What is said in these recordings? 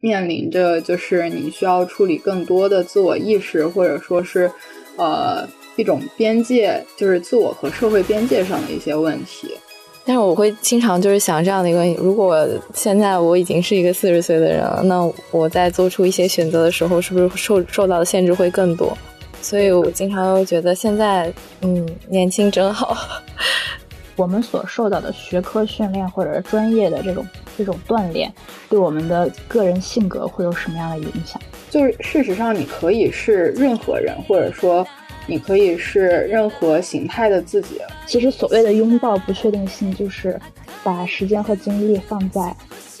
面临着就是你需要处理更多的自我意识，或者说是呃一种边界，就是自我和社会边界上的一些问题。但是我会经常就是想这样的一个问题：如果现在我已经是一个四十岁的人了，那我在做出一些选择的时候，是不是受受到的限制会更多？所以我经常会觉得现在，嗯，年轻真好。我们所受到的学科训练或者专业的这种这种锻炼，对我们的个人性格会有什么样的影响？就是事实上，你可以是任何人，或者说。你可以是任何形态的自己。其实所谓的拥抱不确定性，就是把时间和精力放在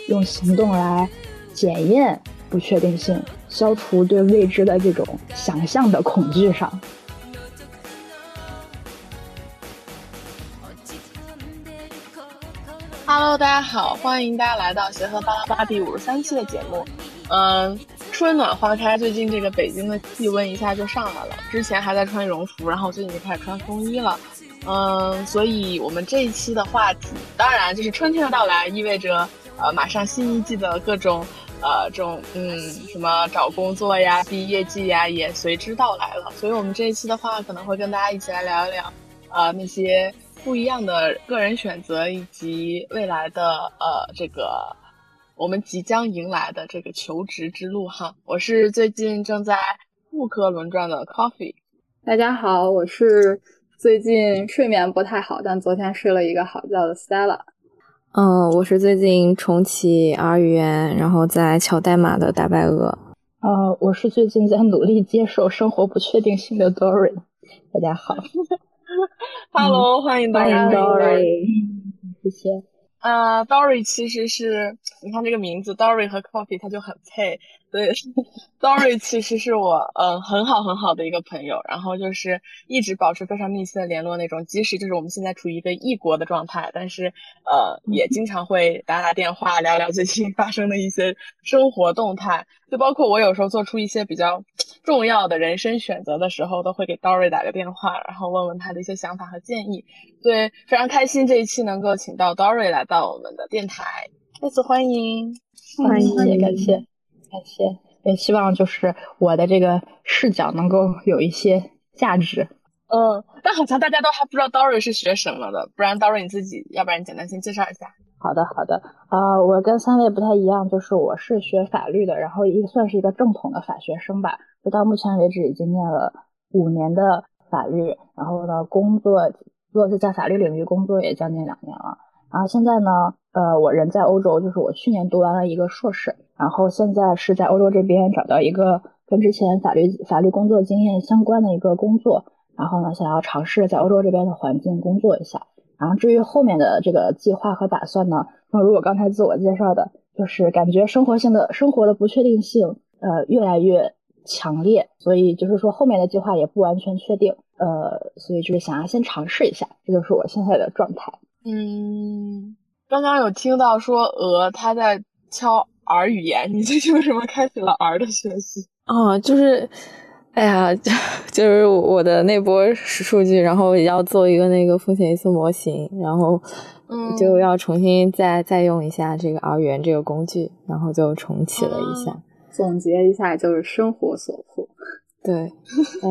用行动来检验不确定性，消除对未知的这种想象的恐惧上。Hello，大家好，欢迎大家来到协和巴拉巴第五十三期的节目。嗯。春暖花开，最近这个北京的气温一下就上来了。之前还在穿羽绒服，然后最近就开始穿风衣了。嗯，所以我们这一期的话题，当然就是春天的到来，意味着呃马上新一季的各种呃这种嗯什么找工作呀、毕业季呀也随之到来了。所以我们这一期的话，可能会跟大家一起来聊一聊呃那些不一样的个人选择以及未来的呃这个。我们即将迎来的这个求职之路哈，我是最近正在复刻轮转的 Coffee。大家好，我是最近睡眠不太好，但昨天睡了一个好觉的 Stella。嗯，我是最近重启 R 语言，然后在敲代码的大白鹅。呃，我是最近在努力接受生活不确定性的 Dory。大家好，Hello，欢迎欢迎 Dory，谢谢。啊，Dory 其实是，你看这个名字，Dory 和 Coffee 它就很配。对，Dory 其实是我嗯很好很好的一个朋友，然后就是一直保持非常密切的联络那种，即使就是我们现在处于一个异国的状态，但是呃也经常会打打电话聊聊最近发生的一些生活动态，就包括我有时候做出一些比较重要的人生选择的时候，都会给 Dory 打个电话，然后问问他的一些想法和建议。对，非常开心这一期能够请到 Dory 来到我们的电台，再次欢迎，欢迎，感谢。感谢，也希望就是我的这个视角能够有一些价值。嗯，但好像大家都还不知道 Dory 是学什么的，不然 Dory 你自己，要不然你简单先介绍一下。好的，好的。啊，我跟三位不太一样，就是我是学法律的，然后也算是一个正统的法学生吧。就到目前为止已经念了五年的法律，然后呢，工作如果是在法律领域工作也将近两年了。然后现在呢，呃，我人在欧洲，就是我去年读完了一个硕士。然后现在是在欧洲这边找到一个跟之前法律法律工作经验相关的一个工作，然后呢想要尝试在欧洲这边的环境工作一下。然后至于后面的这个计划和打算呢，那如果刚才自我介绍的，就是感觉生活性的生活的不确定性呃越来越强烈，所以就是说后面的计划也不完全确定，呃，所以就是想要先尝试一下，这就是我现在的状态。嗯，刚刚有听到说鹅他在敲。R 语言，你最近为什么开始了 R 的学习？哦，就是，哎呀，就是我的那波数据，然后要做一个那个风险因素模型，然后就要重新再再用一下这个 R 语言这个工具，然后就重启了一下。总结一下，就是生活所迫。对，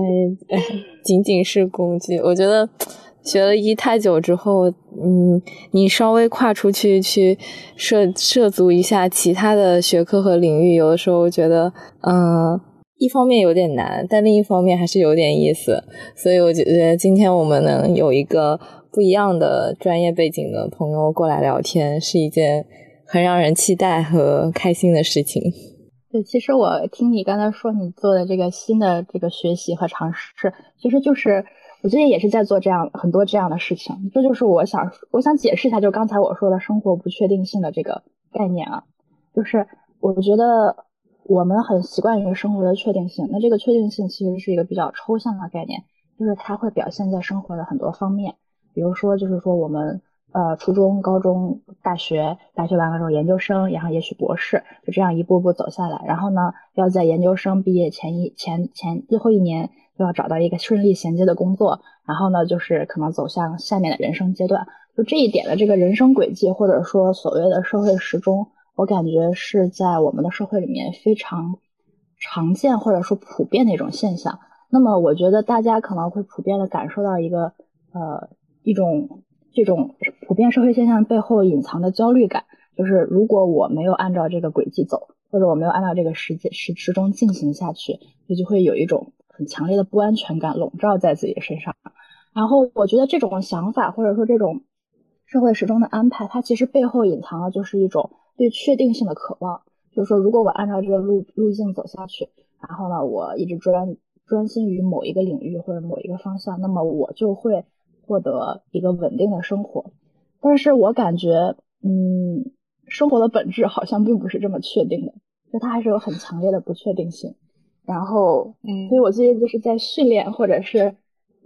哎，仅仅是工具，我觉得。学了一太久之后，嗯，你稍微跨出去去涉涉足一下其他的学科和领域，有的时候觉得，嗯，一方面有点难，但另一方面还是有点意思。所以我觉得今天我们能有一个不一样的专业背景的朋友过来聊天，是一件很让人期待和开心的事情。对，其实我听你刚才说你做的这个新的这个学习和尝试，其实就是。我最近也是在做这样很多这样的事情，这就是我想我想解释一下，就是刚才我说的生活不确定性的这个概念啊，就是我觉得我们很习惯于生活的确定性，那这个确定性其实是一个比较抽象的概念，就是它会表现在生活的很多方面，比如说就是说我们呃初中、高中、大学，大学完了之后研究生，然后也许博士，就这样一步步走下来，然后呢要在研究生毕业前一前前最后一年。就要找到一个顺利衔接的工作，然后呢，就是可能走向下面的人生阶段。就这一点的这个人生轨迹，或者说所谓的社会时钟，我感觉是在我们的社会里面非常常见或者说普遍的一种现象。那么，我觉得大家可能会普遍的感受到一个呃一种这种普遍社会现象背后隐藏的焦虑感，就是如果我没有按照这个轨迹走，或者我没有按照这个时间时时钟进行下去，就就会有一种很强烈的不安全感笼罩在自己的身上。然后，我觉得这种想法或者说这种社会时钟的安排，它其实背后隐藏的就是一种对确定性的渴望，就是说，如果我按照这个路路径走下去，然后呢，我一直专。专心于某一个领域或者某一个方向，那么我就会获得一个稳定的生活。但是我感觉，嗯，生活的本质好像并不是这么确定的，就它还是有很强烈的不确定性。然后，嗯，所以我最近就是在训练或者是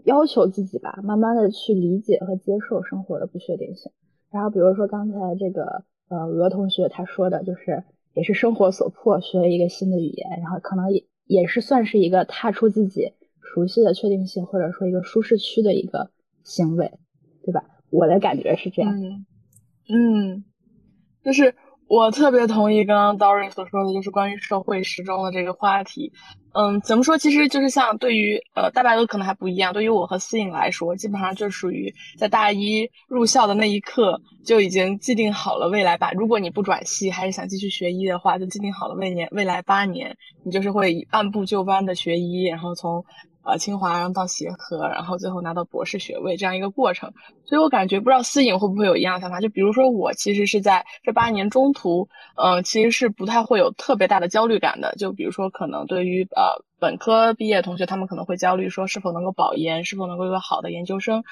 要求自己吧，慢慢的去理解和接受生活的不确定性。然后，比如说刚才这个呃鹅同学他说的，就是也是生活所迫，学了一个新的语言，然后可能也。也是算是一个踏出自己熟悉的确定性，或者说一个舒适区的一个行为，对吧？我的感觉是这样。嗯，嗯，就是。我特别同意刚刚 Dory 所说的，就是关于社会时钟的这个话题。嗯，怎么说？其实就是像对于呃大白鹅可能还不一样，对于我和思颖来说，基本上就属于在大一入校的那一刻就已经既定好了未来吧。如果你不转系，还是想继续学医的话，就既定好了未年未来八年，你就是会按部就班的学医，然后从。呃，清华然后到协和，然后最后拿到博士学位这样一个过程，所以我感觉不知道思颖会不会有一样的想法，就比如说我其实是在这八年中途，嗯，其实是不太会有特别大的焦虑感的，就比如说可能对于呃本科毕业同学，他们可能会焦虑说是否能够保研，是否能够有个好的研究生，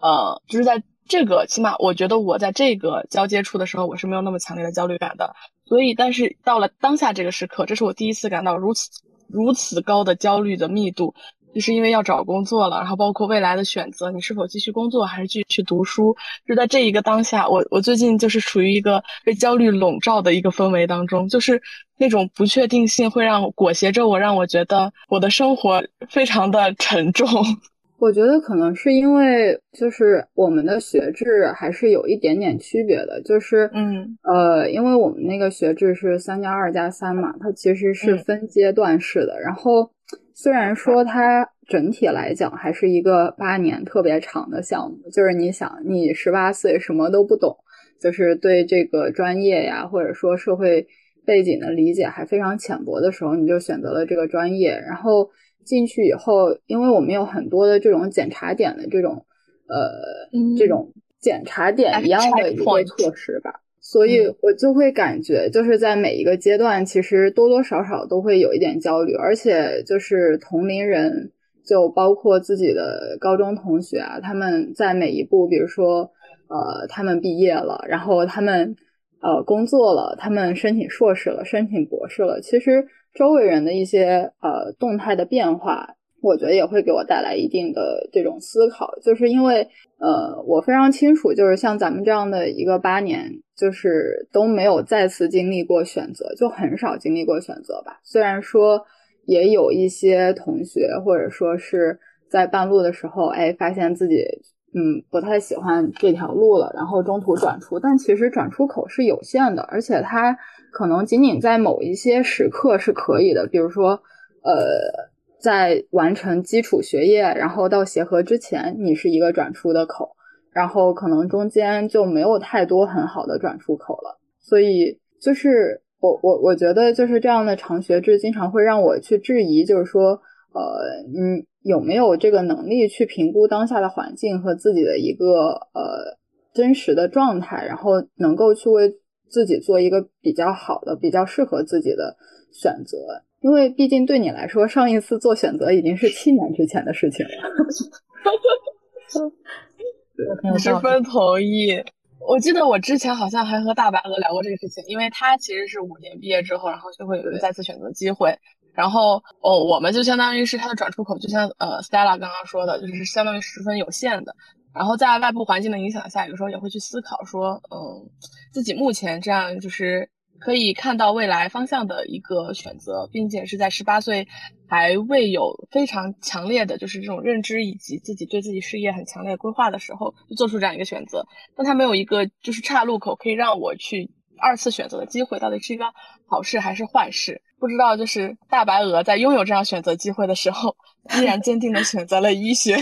呃，就是在这个起码我觉得我在这个交接处的时候，我是没有那么强烈的焦虑感的，所以但是到了当下这个时刻，这是我第一次感到如此如此高的焦虑的密度。就是因为要找工作了，然后包括未来的选择，你是否继续工作还是继续去读书？就在这一个当下，我我最近就是处于一个被焦虑笼罩的一个氛围当中，就是那种不确定性会让裹挟着我，让我觉得我的生活非常的沉重。我觉得可能是因为就是我们的学制还是有一点点区别的，就是嗯呃，因为我们那个学制是三加二加三嘛，它其实是分阶段式的，然后。虽然说它整体来讲还是一个八年特别长的项目，就是你想，你十八岁什么都不懂，就是对这个专业呀，或者说社会背景的理解还非常浅薄的时候，你就选择了这个专业，然后进去以后，因为我们有很多的这种检查点的这种，呃，这种检查点一样的一个措施吧。所以我就会感觉，就是在每一个阶段，其实多多少少都会有一点焦虑，而且就是同龄人，就包括自己的高中同学啊，他们在每一步，比如说，呃，他们毕业了，然后他们呃工作了，他们申请硕士了，申请博士了，其实周围人的一些呃动态的变化。我觉得也会给我带来一定的这种思考，就是因为，呃，我非常清楚，就是像咱们这样的一个八年，就是都没有再次经历过选择，就很少经历过选择吧。虽然说也有一些同学，或者说是在半路的时候，哎，发现自己嗯不太喜欢这条路了，然后中途转出，但其实转出口是有限的，而且它可能仅仅在某一些时刻是可以的，比如说，呃。在完成基础学业，然后到协和之前，你是一个转出的口，然后可能中间就没有太多很好的转出口了。所以就是我我我觉得就是这样的长学制，经常会让我去质疑，就是说，呃，你有没有这个能力去评估当下的环境和自己的一个呃真实的状态，然后能够去为自己做一个比较好的、比较适合自己的选择。因为毕竟对你来说，上一次做选择已经是七年之前的事情了。十分同意。我记得我之前好像还和大白鹅聊过这个事情，因为他其实是五年毕业之后，然后就会有一个再次选择机会。然后哦，我们就相当于是他的转出口，就像呃 Stella 刚刚说的，就是相当于十分有限的。然后在外部环境的影响下，有时候也会去思考说，嗯，自己目前这样就是。可以看到未来方向的一个选择，并且是在十八岁还未有非常强烈的就是这种认知以及自己对自己事业很强烈规划的时候，就做出这样一个选择。但他没有一个就是岔路口可以让我去二次选择的机会到底是一个好事还是坏事。不知道就是大白鹅在拥有这样选择机会的时候，依然坚定的选择了医学。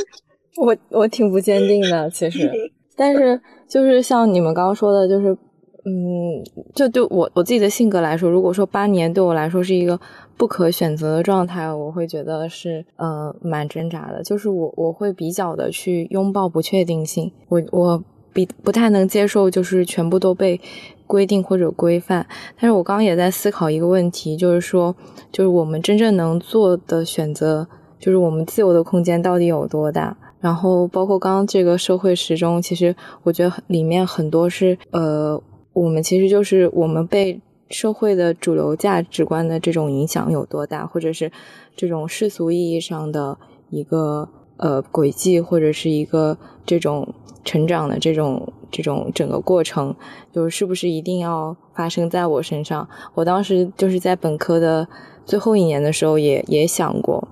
我我挺不坚定的，其实，但是就是像你们刚刚说的，就是。嗯，就对我我自己的性格来说，如果说八年对我来说是一个不可选择的状态，我会觉得是呃蛮挣扎的。就是我我会比较的去拥抱不确定性，我我比不太能接受就是全部都被规定或者规范。但是我刚刚也在思考一个问题，就是说，就是我们真正能做的选择，就是我们自由的空间到底有多大？然后包括刚刚这个社会时钟，其实我觉得里面很多是呃。我们其实就是我们被社会的主流价值观的这种影响有多大，或者是这种世俗意义上的一个呃轨迹，或者是一个这种成长的这种这种整个过程，就是不是一定要发生在我身上？我当时就是在本科的最后一年的时候，也也想过，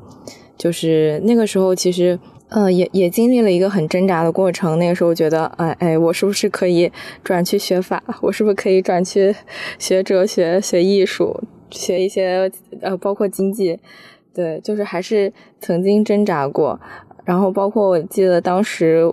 就是那个时候其实。嗯，也也经历了一个很挣扎的过程。那个时候觉得，哎哎，我是不是可以转去学法？我是不是可以转去学哲学、学艺术、学一些呃，包括经济？对，就是还是曾经挣扎过。然后包括我记得当时，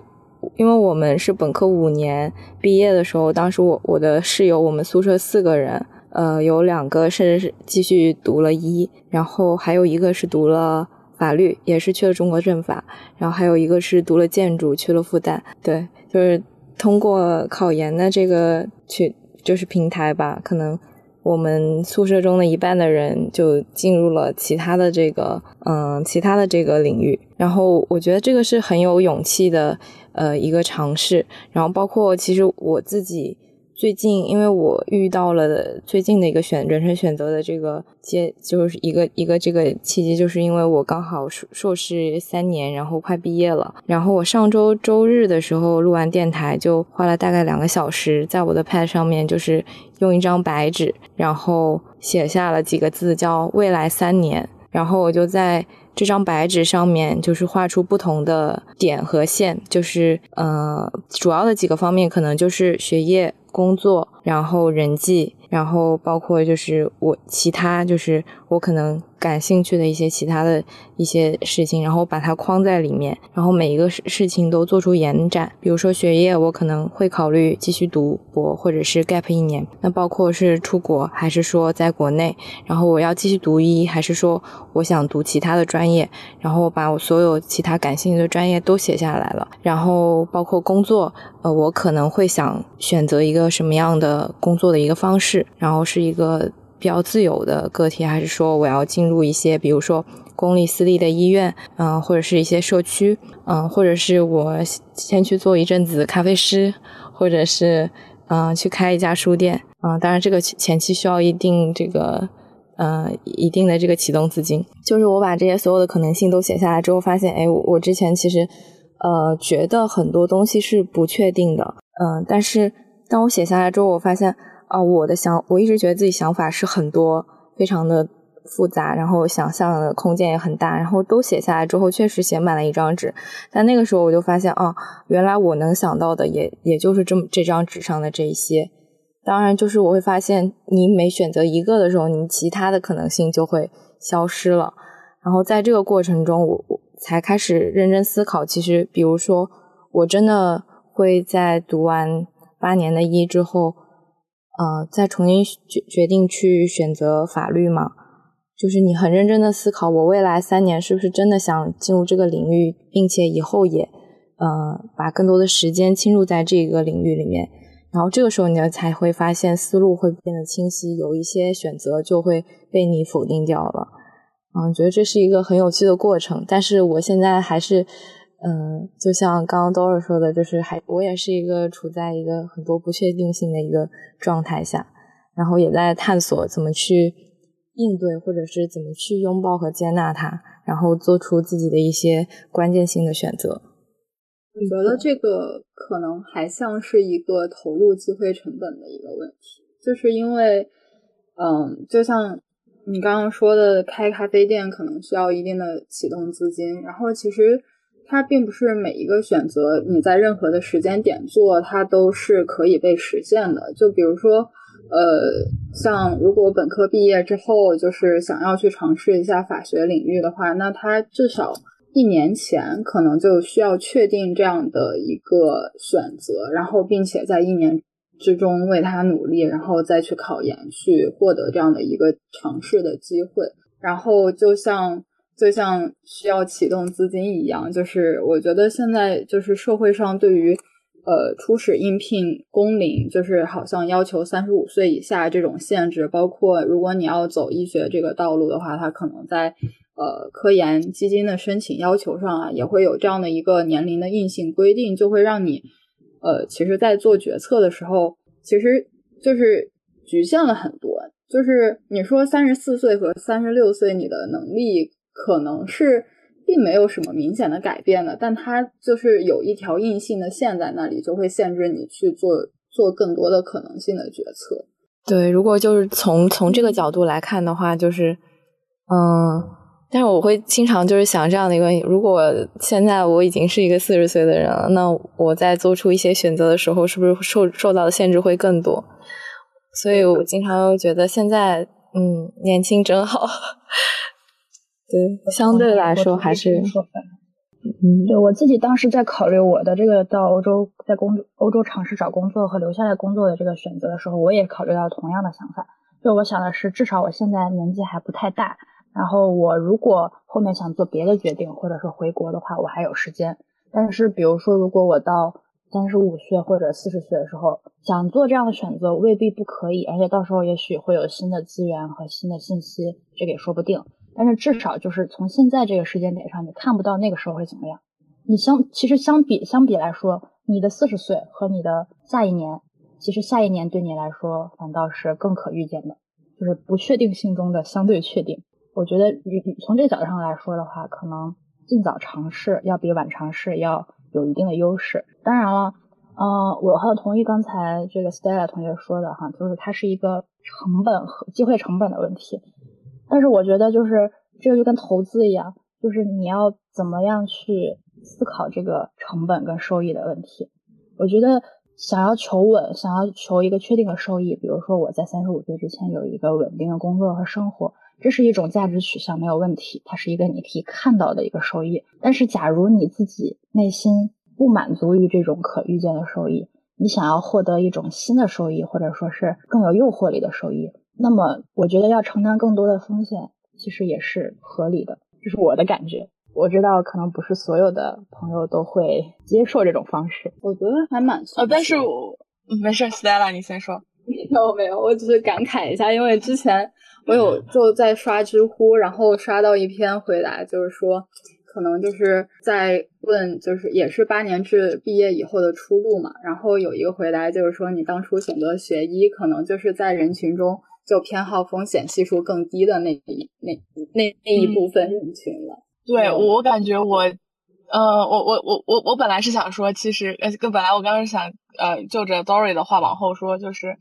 因为我们是本科五年毕业的时候，当时我我的室友，我们宿舍四个人，呃，有两个甚至是继续读了医，然后还有一个是读了。法律也是去了中国政法，然后还有一个是读了建筑去了复旦，对，就是通过考研的这个去就是平台吧，可能我们宿舍中的一半的人就进入了其他的这个嗯其他的这个领域，然后我觉得这个是很有勇气的呃一个尝试，然后包括其实我自己。最近，因为我遇到了最近的一个选人生选择的这个阶，就是一个一个这个契机，就是因为我刚好硕硕士三年，然后快毕业了。然后我上周周日的时候录完电台，就花了大概两个小时，在我的 pad 上面，就是用一张白纸，然后写下了几个字，叫“未来三年”。然后我就在这张白纸上面，就是画出不同的点和线，就是呃，主要的几个方面，可能就是学业。工作，然后人际，然后包括就是我其他就是我可能感兴趣的一些其他的一些事情，然后把它框在里面，然后每一个事事情都做出延展。比如说学业，我可能会考虑继续读博，或者是 gap 一年。那包括是出国，还是说在国内？然后我要继续读医，还是说我想读其他的专业？然后把我所有其他感兴趣的专业都写下来了。然后包括工作。呃，我可能会想选择一个什么样的工作的一个方式，然后是一个比较自由的个体，还是说我要进入一些，比如说公立、私立的医院，嗯，或者是一些社区，嗯，或者是我先去做一阵子咖啡师，或者是嗯去开一家书店，嗯，当然这个前期需要一定这个，嗯，一定的这个启动资金。就是我把这些所有的可能性都写下来之后，发现，哎，我之前其实。呃，觉得很多东西是不确定的，嗯，但是当我写下来之后，我发现啊，我的想，我一直觉得自己想法是很多，非常的复杂，然后想象的空间也很大，然后都写下来之后，确实写满了一张纸。但那个时候我就发现，啊，原来我能想到的也也就是这么这张纸上的这一些。当然，就是我会发现，你每选择一个的时候，你其他的可能性就会消失了。然后在这个过程中，我我。才开始认真思考。其实，比如说，我真的会在读完八年的医之后，呃，再重新决决定去选择法律吗？就是你很认真的思考，我未来三年是不是真的想进入这个领域，并且以后也，呃，把更多的时间倾注在这个领域里面。然后这个时候，你才会发现思路会变得清晰，有一些选择就会被你否定掉了。嗯，觉得这是一个很有趣的过程，但是我现在还是，嗯，就像刚刚 Dora 说的，就是还我也是一个处在一个很多不确定性的一个状态下，然后也在探索怎么去应对，或者是怎么去拥抱和接纳它，然后做出自己的一些关键性的选择。我觉得这个可能还像是一个投入机会成本的一个问题，就是因为，嗯，就像。你刚刚说的开咖啡店可能需要一定的启动资金，然后其实它并不是每一个选择你在任何的时间点做，它都是可以被实现的。就比如说，呃，像如果本科毕业之后就是想要去尝试一下法学领域的话，那它至少一年前可能就需要确定这样的一个选择，然后并且在一年之中为他努力，然后再去考研，去获得这样的一个尝试的机会。然后就像。就像需要启动资金一样，就是我觉得现在就是社会上对于呃初始应聘工龄，就是好像要求三十五岁以下这种限制，包括如果你要走医学这个道路的话，它可能在呃科研基金的申请要求上啊，也会有这样的一个年龄的硬性规定，就会让你呃其实，在做决策的时候，其实就是局限了很多。就是你说三十四岁和三十六岁，你的能力。可能是并没有什么明显的改变的，但它就是有一条硬性的线在那里，就会限制你去做做更多的可能性的决策。对，如果就是从从这个角度来看的话，就是嗯，但是我会经常就是想这样的一个问题：如果现在我已经是一个四十岁的人了，那我在做出一些选择的时候，是不是受受到的限制会更多？所以我经常觉得现在嗯，年轻真好。对，相对来说还是，嗯，对我自己当时在考虑我的这个到欧洲，在工欧洲尝试找工作和留下来工作的这个选择的时候，我也考虑到同样的想法。就我想的是，至少我现在年纪还不太大，然后我如果后面想做别的决定，或者说回国的话，我还有时间。但是，比如说，如果我到三十五岁或者四十岁的时候想做这样的选择，未必不可以，而且到时候也许会有新的资源和新的信息，这个也说不定。但是至少就是从现在这个时间点上，你看不到那个时候会怎么样。你相其实相比相比来说，你的四十岁和你的下一年，其实下一年对你来说反倒是更可预见的，就是不确定性中的相对确定。我觉得与从这个角度上来说的话，可能尽早尝试要比晚尝试要有一定的优势。当然了，呃，我很同意刚才这个 Stella 同学说的哈，就是它是一个成本和机会成本的问题。但是我觉得，就是这个就跟投资一样，就是你要怎么样去思考这个成本跟收益的问题。我觉得想要求稳，想要求一个确定的收益，比如说我在三十五岁之前有一个稳定的工作和生活，这是一种价值取向，没有问题，它是一个你可以看到的一个收益。但是，假如你自己内心不满足于这种可预见的收益，你想要获得一种新的收益，或者说是更有诱惑力的收益。那么，我觉得要承担更多的风险，其实也是合理的，这是我的感觉。我知道可能不是所有的朋友都会接受这种方式，我觉得还蛮……呃，但是我没事，Stella，你先说。没有没有，我只是感慨一下，因为之前我有就在刷知乎，然后刷到一篇回答，就是说。可能就是在问，就是也是八年制毕业以后的出路嘛。然后有一个回答就是说，你当初选择学医，可能就是在人群中就偏好风险系数更低的那一那那那一部分人群了。对我感觉我，呃，我我我我我本来是想说，其实呃，跟本来我刚刚想呃，就着 Dory 的话往后说，就是，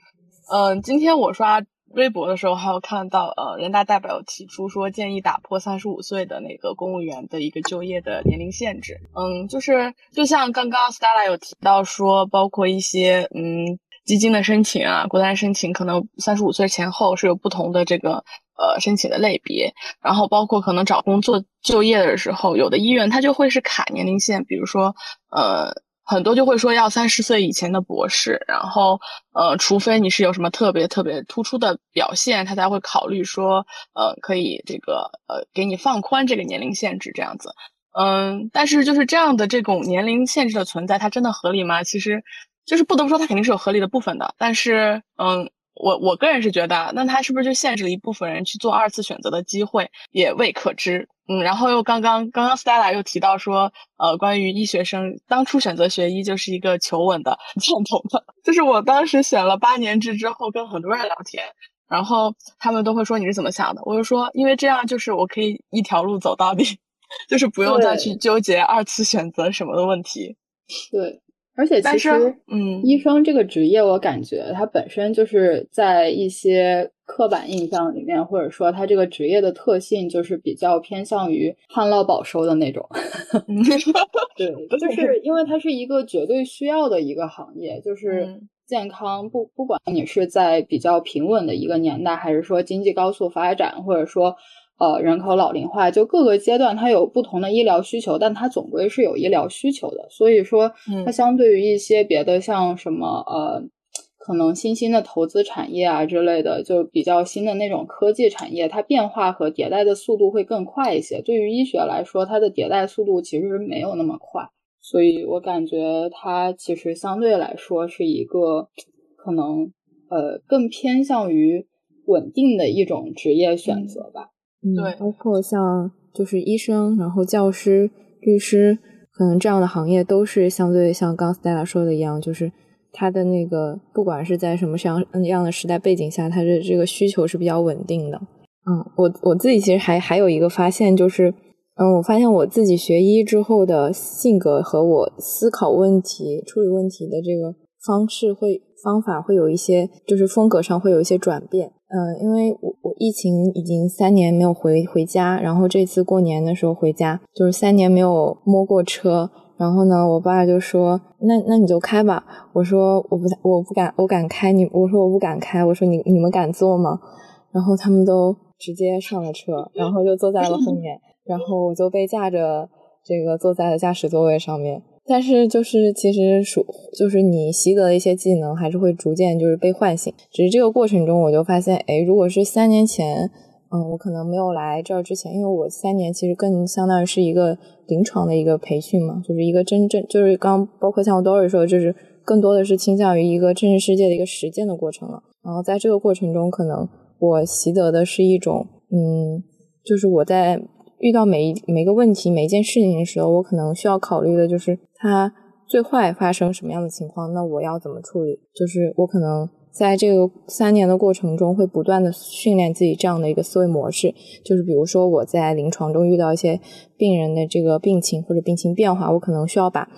嗯，今天我刷。微博的时候还有看到，呃，人大代表提出说建议打破三十五岁的那个公务员的一个就业的年龄限制。嗯，就是就像刚刚 Stella 有提到说，包括一些嗯基金的申请啊，国单申请，可能三十五岁前后是有不同的这个呃申请的类别。然后包括可能找工作就业的时候，有的医院它就会是卡年龄线，比如说呃。很多就会说要三十岁以前的博士，然后呃，除非你是有什么特别特别突出的表现，他才会考虑说呃，可以这个呃，给你放宽这个年龄限制这样子。嗯，但是就是这样的这种年龄限制的存在，它真的合理吗？其实就是不得不说，它肯定是有合理的部分的。但是嗯，我我个人是觉得，那它是不是就限制了一部分人去做二次选择的机会，也未可知。嗯，然后又刚刚刚刚 Stella 又提到说，呃，关于医学生当初选择学医就是一个求稳的，赞同的。就是我当时选了八年制之后，跟很多人聊天，然后他们都会说你是怎么想的？我就说，因为这样就是我可以一条路走到底，就是不用再去纠结二次选择什么的问题。对，而且其实，嗯，医生这个职业，我感觉它本身就是在一些刻板印象里面，或者说它这个职业的特性，就是比较偏向于旱涝保收的那种。对，就是因为它是一个绝对需要的一个行业，就是健康不不管你是在比较平稳的一个年代，还是说经济高速发展，或者说呃人口老龄化，就各个阶段它有不同的医疗需求，但它总归是有医疗需求的。所以说，它相对于一些别的像什么呃。可能新兴的投资产业啊之类的，就比较新的那种科技产业，它变化和迭代的速度会更快一些。对于医学来说，它的迭代速度其实没有那么快，所以我感觉它其实相对来说是一个可能呃更偏向于稳定的一种职业选择吧。对，包括像就是医生，然后教师、律师，可能这样的行业都是相对像刚 Stella 说的一样，就是。他的那个，不管是在什么样样的时代背景下，他的这个需求是比较稳定的。嗯，我我自己其实还还有一个发现，就是，嗯，我发现我自己学医之后的性格和我思考问题、处理问题的这个方式会方法会有一些，就是风格上会有一些转变。嗯，因为我我疫情已经三年没有回回家，然后这次过年的时候回家，就是三年没有摸过车。然后呢，我爸就说：“那那你就开吧。”我说：“我不我不敢，我敢开你。”我说：“我不敢开。”我说：“你你们敢坐吗？”然后他们都直接上了车，然后就坐在了后面，然后我就被架着这个坐在了驾驶座位上面。但是就是其实属就是你习得的一些技能还是会逐渐就是被唤醒。只是这个过程中，我就发现，哎，如果是三年前。嗯，我可能没有来这儿之前，因为我三年其实更相当于是一个临床的一个培训嘛，就是一个真正就是刚包括像我 Dory 说，就是更多的是倾向于一个真实世界的一个实践的过程了。然后在这个过程中，可能我习得的是一种，嗯，就是我在遇到每一每个问题、每一件事情的时候，我可能需要考虑的就是它最坏发生什么样的情况，那我要怎么处理？就是我可能。在这个三年的过程中，会不断的训练自己这样的一个思维模式，就是比如说我在临床中遇到一些病人的这个病情或者病情变化，我可能需要把，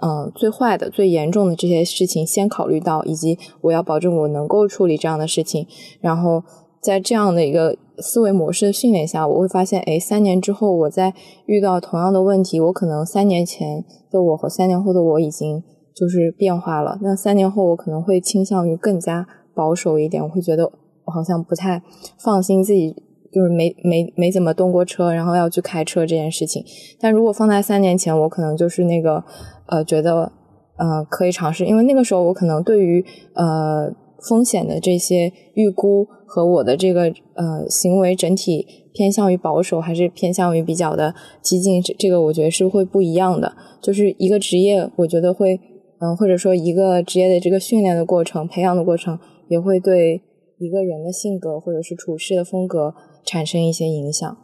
嗯，最坏的、最严重的这些事情先考虑到，以及我要保证我能够处理这样的事情。然后在这样的一个思维模式的训练下，我会发现，哎，三年之后我在遇到同样的问题，我可能三年前的我和三年后的我已经。就是变化了。那三年后，我可能会倾向于更加保守一点。我会觉得我好像不太放心自己，就是没没没怎么动过车，然后要去开车这件事情。但如果放在三年前，我可能就是那个呃，觉得呃可以尝试，因为那个时候我可能对于呃风险的这些预估和我的这个呃行为整体偏向于保守，还是偏向于比较的激进，这这个我觉得是会不一样的。就是一个职业，我觉得会。嗯，或者说一个职业的这个训练的过程、培养的过程，也会对一个人的性格或者是处事的风格产生一些影响。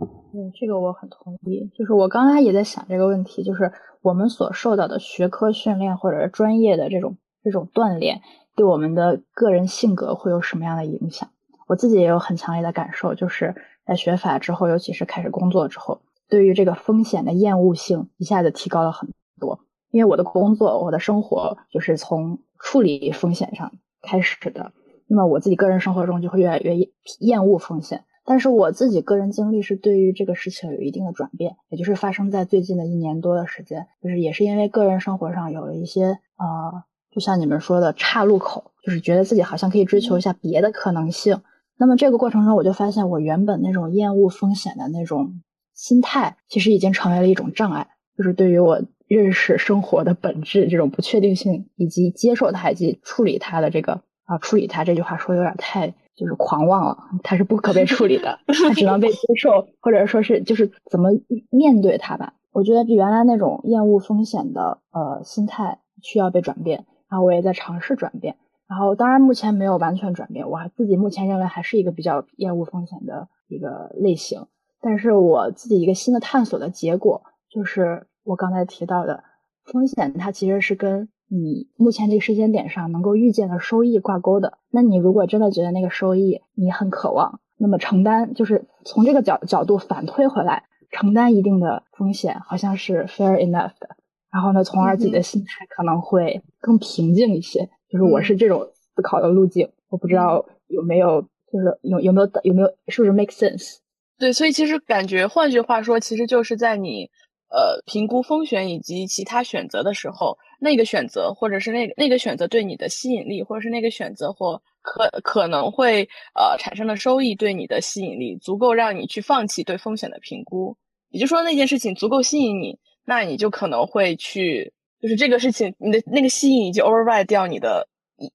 嗯，这个我很同意。就是我刚才也在想这个问题，就是我们所受到的学科训练或者是专业的这种这种锻炼，对我们的个人性格会有什么样的影响？我自己也有很强烈的感受，就是在学法之后，尤其是开始工作之后，对于这个风险的厌恶性一下子提高了很多。因为我的工作，我的生活就是从处理风险上开始的。那么我自己个人生活中就会越来越厌恶风险。但是我自己个人经历是对于这个事情有一定的转变，也就是发生在最近的一年多的时间，就是也是因为个人生活上有了一些呃，就像你们说的岔路口，就是觉得自己好像可以追求一下别的可能性。那么这个过程中，我就发现我原本那种厌恶风险的那种心态，其实已经成为了一种障碍，就是对于我。认识生活的本质，这种不确定性，以及接受它以及处理它的这个啊，处理它这句话说有点太就是狂妄了，它是不可被处理的，它只能被接受，或者说是就是怎么面对它吧。我觉得比原来那种厌恶风险的呃心态需要被转变，然后我也在尝试转变，然后当然目前没有完全转变，我还自己目前认为还是一个比较厌恶风险的一个类型，但是我自己一个新的探索的结果就是。我刚才提到的风险，它其实是跟你目前这个时间点上能够预见的收益挂钩的。那你如果真的觉得那个收益你很渴望，那么承担就是从这个角角度反推回来，承担一定的风险，好像是 fair enough 的。然后呢，从而自己的心态可能会更平静一些。就是我是这种思考的路径，我不知道有没有就是有有没有有没有是不是 make sense？对，所以其实感觉，换句话说，其实就是在你呃评估风险以及其他选择的时候，那个选择或者是那个那个选择对你的吸引力，或者是那个选择或可可能会呃产生的收益对你的吸引力，足够让你去放弃对风险的评估。也就是说，那件事情足够吸引你，那你就可能会去，就是这个事情你的那个吸引已经 override 掉你的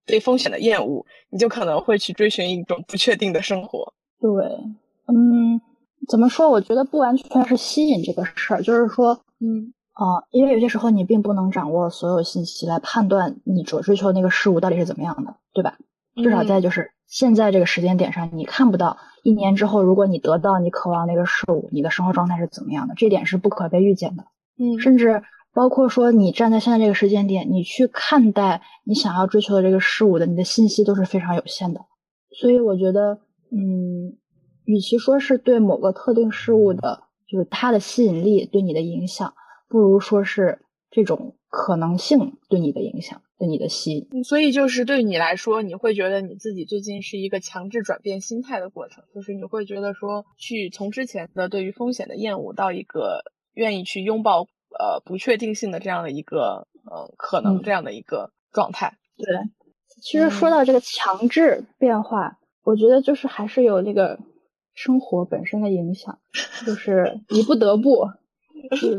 对风险的厌恶，你就可能会去追寻一种不确定的生活。对，嗯。怎么说？我觉得不完全是吸引这个事儿，就是说，嗯啊，因为有些时候你并不能掌握所有信息来判断你所追求的那个事物到底是怎么样的，对吧？至少在就是现在这个时间点上，你看不到一年之后，如果你得到你渴望那个事物，你的生活状态是怎么样的，这点是不可被预见的。嗯，甚至包括说你站在现在这个时间点，你去看待你想要追求的这个事物的，你的信息都是非常有限的。所以我觉得，嗯。与其说是对某个特定事物的，就是它的吸引力对你的影响，不如说是这种可能性对你的影响，对你的吸引。所以就是对你来说，你会觉得你自己最近是一个强制转变心态的过程，就是你会觉得说，去从之前的对于风险的厌恶，到一个愿意去拥抱呃不确定性的这样的一个呃可能这样的一个状态。对，其实说到这个强制变化，我觉得就是还是有那个。生活本身的影响，就是你不得不，就是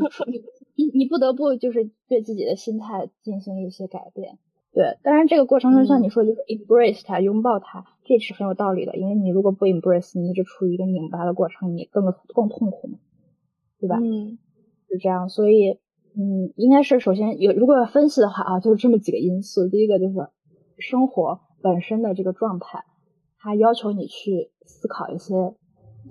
你你不得不就是对自己的心态进行一些改变。对，当然这个过程中像你说，就是 embrace 它，拥抱它，这是很有道理的。因为你如果不 embrace，你一直处于一个拧巴的过程，你更更痛苦嘛，对吧？嗯，是这样。所以，嗯，应该是首先有，如果要分析的话啊，就是这么几个因素。第一个就是生活本身的这个状态，它要求你去思考一些。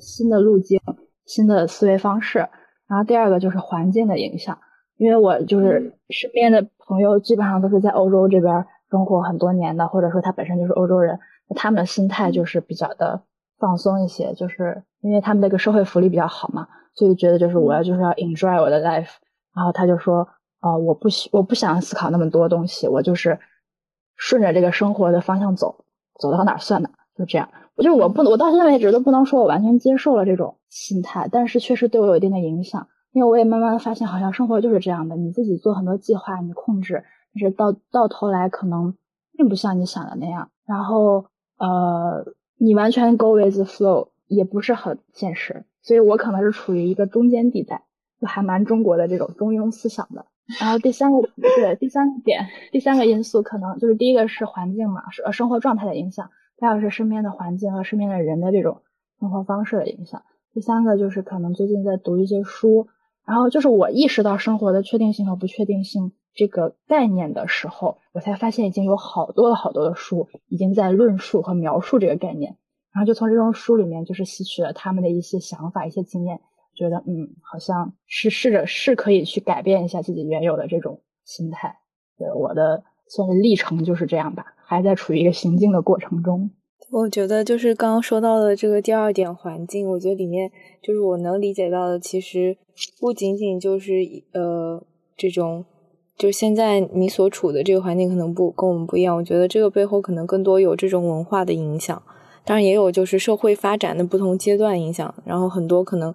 新的路径，新的思维方式，然后第二个就是环境的影响，因为我就是身边的朋友基本上都是在欧洲这边生活很多年的，或者说他本身就是欧洲人，他们的心态就是比较的放松一些，就是因为他们那个社会福利比较好嘛，所以觉得就是我要就是要 enjoy 我的 life，然后他就说，呃，我不喜我不想思考那么多东西，我就是顺着这个生活的方向走，走到哪算哪，就这样。我就是我不，我到现在为止都不能说我完全接受了这种心态，但是确实对我有一定的影响。因为我也慢慢的发现，好像生活就是这样的，你自己做很多计划，你控制，但是到到头来可能并不像你想的那样。然后呃，你完全 go with the flow 也不是很现实，所以我可能是处于一个中间地带，就还蛮中国的这种中庸思想的。然后第三个对第三个点，第三个因素可能就是第一个是环境嘛，是呃生活状态的影响。第二个是身边的环境和身边的人的这种生活方式的影响。第三个就是可能最近在读一些书，然后就是我意识到生活的确定性和不确定性这个概念的时候，我才发现已经有好多好多的书已经在论述和描述这个概念。然后就从这种书里面就是吸取了他们的一些想法、一些经验，觉得嗯，好像是试着是可以去改变一下自己原有的这种心态。对我的。算是历程就是这样吧，还在处于一个行进的过程中。我觉得就是刚刚说到的这个第二点环境，我觉得里面就是我能理解到的，其实不仅仅就是呃这种，就现在你所处的这个环境可能不跟我们不一样。我觉得这个背后可能更多有这种文化的影响，当然也有就是社会发展的不同阶段影响。然后很多可能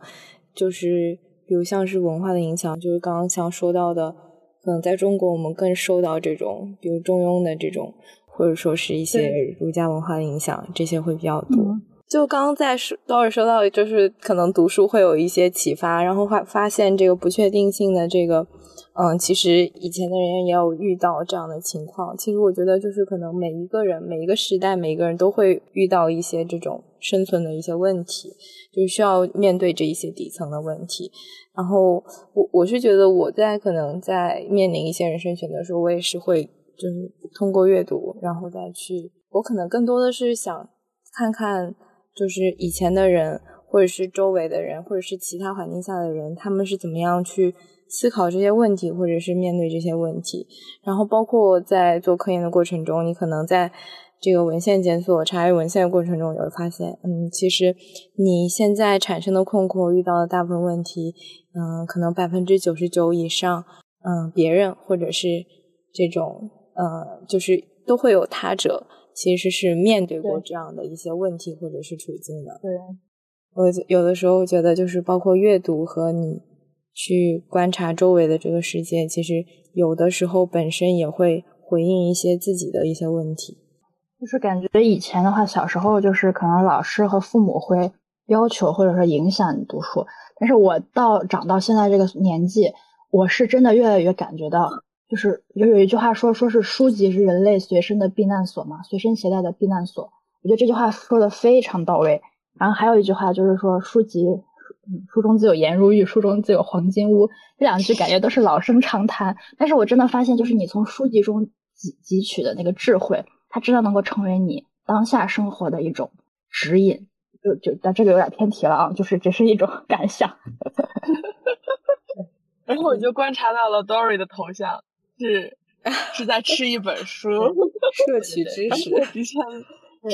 就是比如像是文化的影响，就是刚刚像说到的。可能在中国，我们更受到这种，比如中庸的这种，或者说是一些儒家文化的影响，这些会比较多。就刚刚在说，多尔说到，就是可能读书会有一些启发，然后发发现这个不确定性的这个，嗯，其实以前的人也有遇到这样的情况。其实我觉得，就是可能每一个人、每一个时代、每一个人都会遇到一些这种生存的一些问题，就需要面对这一些底层的问题。然后我我是觉得我在可能在面临一些人生选择的时候，我也是会就是通过阅读，然后再去，我可能更多的是想看看，就是以前的人，或者是周围的人，或者是其他环境下的人，他们是怎么样去思考这些问题，或者是面对这些问题。然后包括在做科研的过程中，你可能在。这个文献检索、查阅文献的过程中，也会发现，嗯，其实你现在产生的困惑、遇到的大部分问题，嗯，可能百分之九十九以上，嗯，别人或者是这种，呃，就是都会有他者其实是面对过这样的一些问题或者是处境的。对，我有的时候觉得，就是包括阅读和你去观察周围的这个世界，其实有的时候本身也会回应一些自己的一些问题。就是感觉以前的话，小时候就是可能老师和父母会要求或者说影响你读书，但是我到长到现在这个年纪，我是真的越来越感觉到，就是有有一句话说，说是书籍是人类随身的避难所嘛，随身携带的避难所。我觉得这句话说的非常到位。然后还有一句话就是说，书籍，书中自有颜如玉，书中自有黄金屋。这两句感觉都是老生常谈，但是我真的发现，就是你从书籍中汲汲取的那个智慧。它真的能够成为你当下生活的一种指引，就就但这个有点偏题了啊，就是只是一种 感想。然后我就观察到了 Dory 的头像是是在吃一本书，摄取知识，的确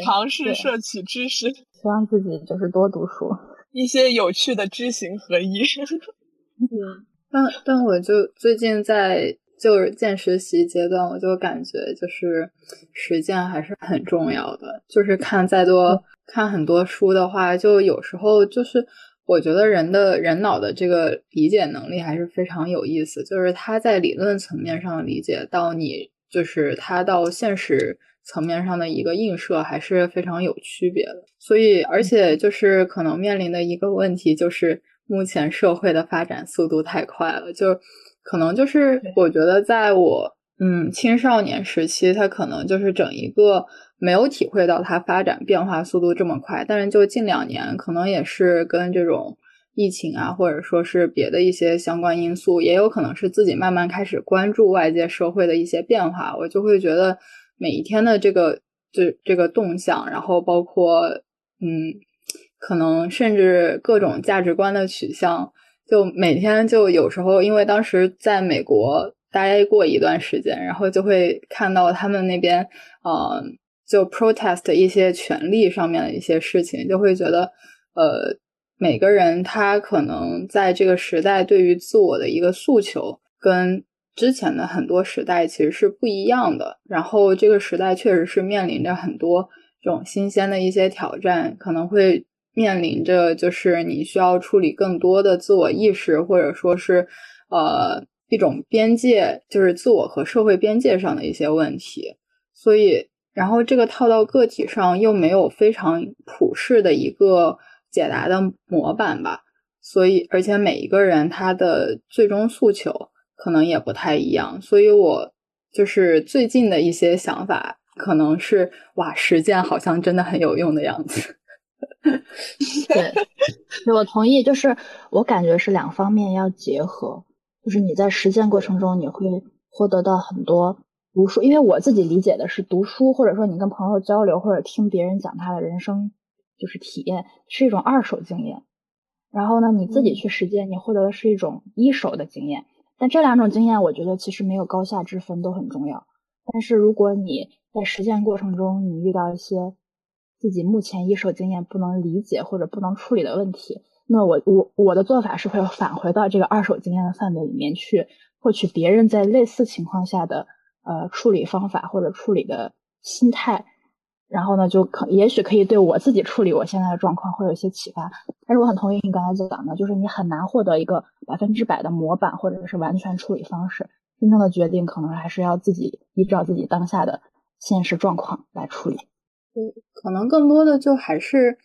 尝试摄取知识，希望自己就是多读书，一些有趣的知行合一。嗯，但但我就最近在。就是见实习阶段，我就感觉就是实践还是很重要的。就是看再多看很多书的话，就有时候就是我觉得人的人脑的这个理解能力还是非常有意思。就是他在理论层面上理解到你，就是他到现实层面上的一个映射还是非常有区别的。所以，而且就是可能面临的一个问题就是目前社会的发展速度太快了，就。可能就是我觉得，在我嗯青少年时期，他可能就是整一个没有体会到它发展变化速度这么快。但是就近两年，可能也是跟这种疫情啊，或者说是别的一些相关因素，也有可能是自己慢慢开始关注外界社会的一些变化。我就会觉得每一天的这个这这个动向，然后包括嗯，可能甚至各种价值观的取向。就每天就有时候，因为当时在美国待过一段时间，然后就会看到他们那边，呃，就 protest 一些权利上面的一些事情，就会觉得，呃，每个人他可能在这个时代对于自我的一个诉求，跟之前的很多时代其实是不一样的。然后这个时代确实是面临着很多这种新鲜的一些挑战，可能会。面临着就是你需要处理更多的自我意识，或者说是呃一种边界，就是自我和社会边界上的一些问题。所以，然后这个套到个体上又没有非常普世的一个解答的模板吧。所以，而且每一个人他的最终诉求可能也不太一样。所以我就是最近的一些想法，可能是哇，实践好像真的很有用的样子。对，对我同意。就是我感觉是两方面要结合，就是你在实践过程中，你会获得到很多读书。因为我自己理解的是，读书或者说你跟朋友交流，或者听别人讲他的人生就是体验，是一种二手经验。然后呢，你自己去实践，你获得的是一种一手的经验。但这两种经验，我觉得其实没有高下之分，都很重要。但是如果你在实践过程中，你遇到一些自己目前一手经验不能理解或者不能处理的问题，那我我我的做法是会返回到这个二手经验的范围里面去获取别人在类似情况下的呃处理方法或者处理的心态，然后呢就可也许可以对我自己处理我现在的状况会有一些启发。但是我很同意你刚才讲的，就是你很难获得一个百分之百的模板或者是完全处理方式，真正的决定可能还是要自己依照自己当下的现实状况来处理。可能更多的就还是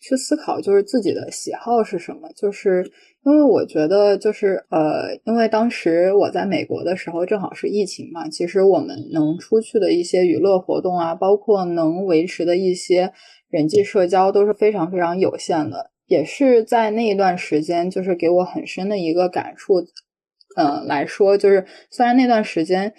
去思考，就是自己的喜好是什么。就是因为我觉得，就是呃，因为当时我在美国的时候，正好是疫情嘛，其实我们能出去的一些娱乐活动啊，包括能维持的一些人际社交都是非常非常有限的。也是在那一段时间，就是给我很深的一个感触。嗯，来说，就是虽然那段时间。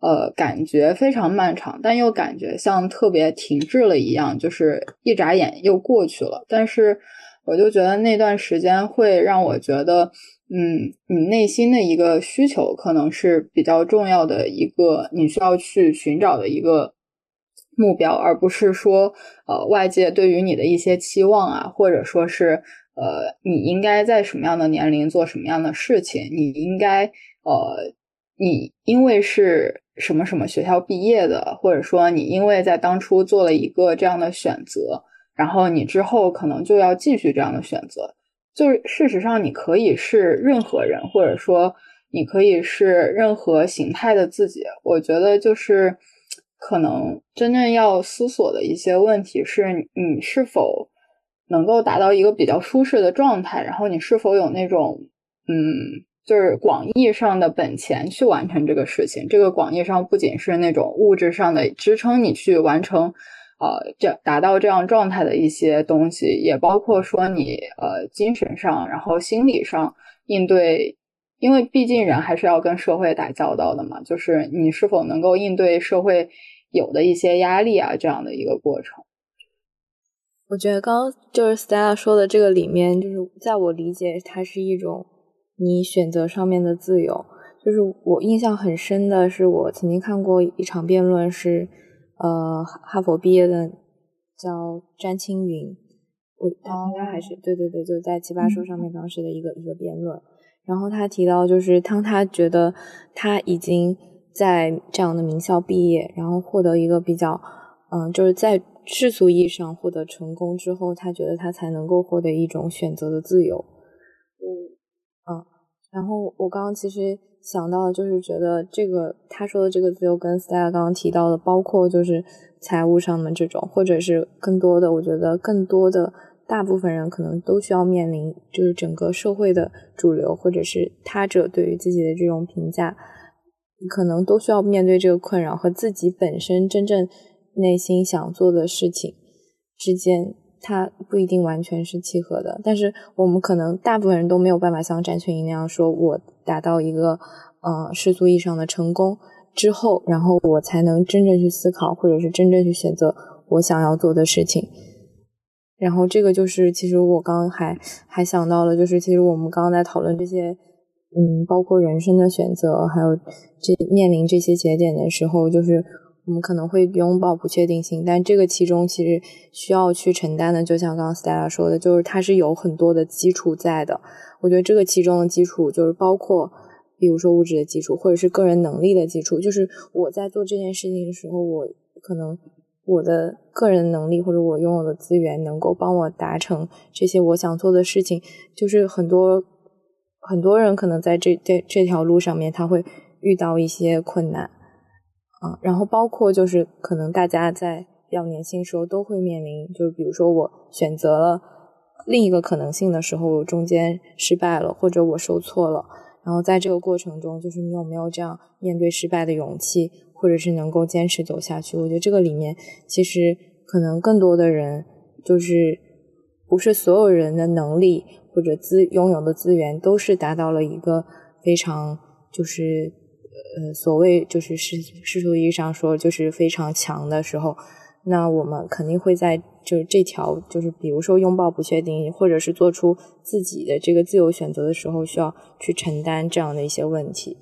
呃，感觉非常漫长，但又感觉像特别停滞了一样，就是一眨眼又过去了。但是，我就觉得那段时间会让我觉得，嗯，你内心的一个需求可能是比较重要的一个，你需要去寻找的一个目标，而不是说，呃，外界对于你的一些期望啊，或者说是，呃，你应该在什么样的年龄做什么样的事情，你应该，呃，你因为是。什么什么学校毕业的，或者说你因为在当初做了一个这样的选择，然后你之后可能就要继续这样的选择。就是事实上，你可以是任何人，或者说你可以是任何形态的自己。我觉得就是可能真正要思索的一些问题是你是否能够达到一个比较舒适的状态，然后你是否有那种嗯。就是广义上的本钱去完成这个事情，这个广义上不仅是那种物质上的支撑你去完成，呃，这达到这样状态的一些东西，也包括说你呃精神上，然后心理上应对，因为毕竟人还是要跟社会打交道的嘛，就是你是否能够应对社会有的一些压力啊，这样的一个过程。我觉得刚刚就是 Stella 说的这个里面，就是在我理解，它是一种。你选择上面的自由，就是我印象很深的是，我曾经看过一场辩论，是呃哈佛毕业的叫詹青云，我应该还是对对对，就在奇葩说上面当时的一个一个辩论，然后他提到，就是当他觉得他已经在这样的名校毕业，然后获得一个比较嗯，就是在世俗意义上获得成功之后，他觉得他才能够获得一种选择的自由。然后我刚刚其实想到的就是觉得这个他说的这个自由跟 Stella 刚刚提到的，包括就是财务上的这种，或者是更多的，我觉得更多的大部分人可能都需要面临，就是整个社会的主流或者是他者对于自己的这种评价，可能都需要面对这个困扰和自己本身真正内心想做的事情之间。它不一定完全是契合的，但是我们可能大部分人都没有办法像詹群英那样说，我达到一个呃世俗意义上的成功之后，然后我才能真正去思考，或者是真正去选择我想要做的事情。然后这个就是，其实我刚刚还还想到了，就是其实我们刚刚在讨论这些，嗯，包括人生的选择，还有这面临这些节点的时候，就是。我们可能会拥抱不确定性，但这个其中其实需要去承担的，就像刚刚 Stella 说的，就是它是有很多的基础在的。我觉得这个其中的基础就是包括，比如说物质的基础，或者是个人能力的基础。就是我在做这件事情的时候，我可能我的个人能力或者我拥有的资源能够帮我达成这些我想做的事情。就是很多很多人可能在这这这条路上面，他会遇到一些困难。啊，然后包括就是可能大家在比较年轻时候都会面临，就是比如说我选择了另一个可能性的时候，中间失败了，或者我受挫了，然后在这个过程中，就是你有没有这样面对失败的勇气，或者是能够坚持走下去？我觉得这个里面其实可能更多的人就是不是所有人的能力或者资拥有的资源都是达到了一个非常就是。呃，所谓就是世世俗意义上说就是非常强的时候，那我们肯定会在就是这条就是比如说拥抱不确定，或者是做出自己的这个自由选择的时候，需要去承担这样的一些问题。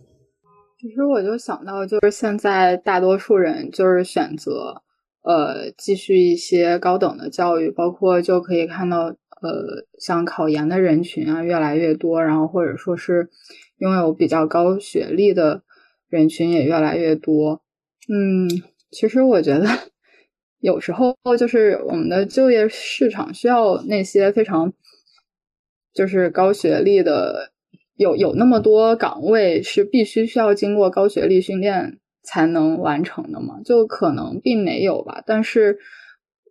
其实我就想到，就是现在大多数人就是选择呃继续一些高等的教育，包括就可以看到呃像考研的人群啊越来越多，然后或者说是拥有比较高学历的。人群也越来越多，嗯，其实我觉得有时候就是我们的就业市场需要那些非常就是高学历的，有有那么多岗位是必须需要经过高学历训练才能完成的吗？就可能并没有吧，但是。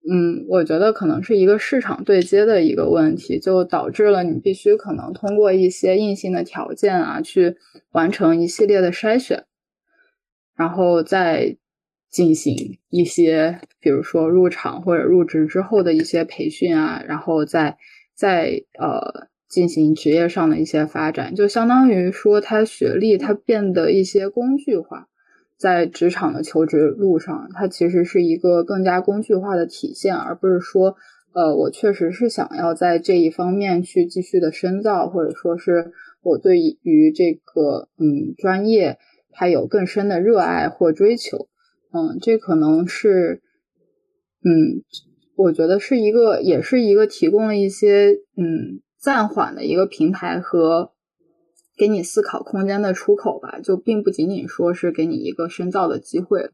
嗯，我觉得可能是一个市场对接的一个问题，就导致了你必须可能通过一些硬性的条件啊，去完成一系列的筛选，然后再进行一些，比如说入场或者入职之后的一些培训啊，然后再再呃进行职业上的一些发展，就相当于说它学历它变得一些工具化。在职场的求职路上，它其实是一个更加工具化的体现，而不是说，呃，我确实是想要在这一方面去继续的深造，或者说是我对于这个嗯专业它有更深的热爱或追求，嗯，这可能是，嗯，我觉得是一个，也是一个提供了一些嗯暂缓的一个平台和给你思考空间的出口吧，就并不仅仅说是给你一个深造的机会。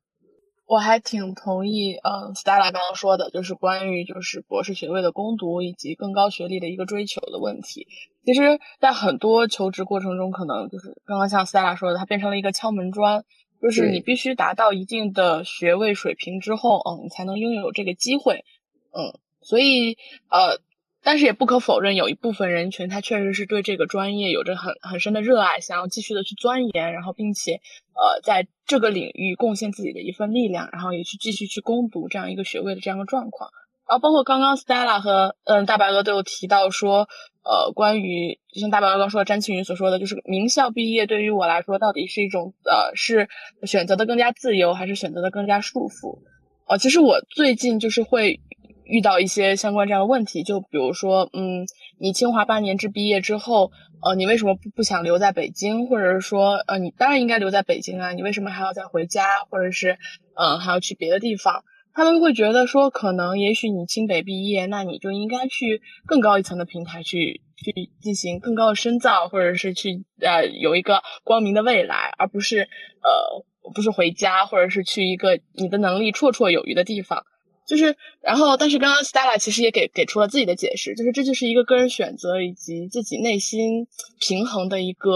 我还挺同意，嗯，Stella 刚刚说的，就是关于就是博士学位的攻读以及更高学历的一个追求的问题。其实，在很多求职过程中，可能就是刚刚像 Stella 说的，它变成了一个敲门砖，就是你必须达到一定的学位水平之后，嗯，你才能拥有这个机会，嗯，所以，呃。但是也不可否认，有一部分人群他确实是对这个专业有着很很深的热爱，想要继续的去钻研，然后并且呃在这个领域贡献自己的一份力量，然后也去继续去攻读这样一个学位的这样的状况。然后包括刚刚 Stella 和嗯大白鹅都有提到说，呃关于就像大白鹅刚说的，詹庆云所说的，就是名校毕业对于我来说到底是一种呃是选择的更加自由，还是选择的更加束缚？呃，其实我最近就是会。遇到一些相关这样的问题，就比如说，嗯，你清华八年制毕业之后，呃，你为什么不不想留在北京，或者是说，呃，你当然应该留在北京啊，你为什么还要再回家，或者是，嗯，还要去别的地方？他们会觉得说，可能也许你清北毕业，那你就应该去更高一层的平台去去进行更高的深造，或者是去呃有一个光明的未来，而不是呃不是回家，或者是去一个你的能力绰绰有余的地方。就是，然后，但是刚刚 Stella 其实也给给出了自己的解释，就是这就是一个个人选择以及自己内心平衡的一个，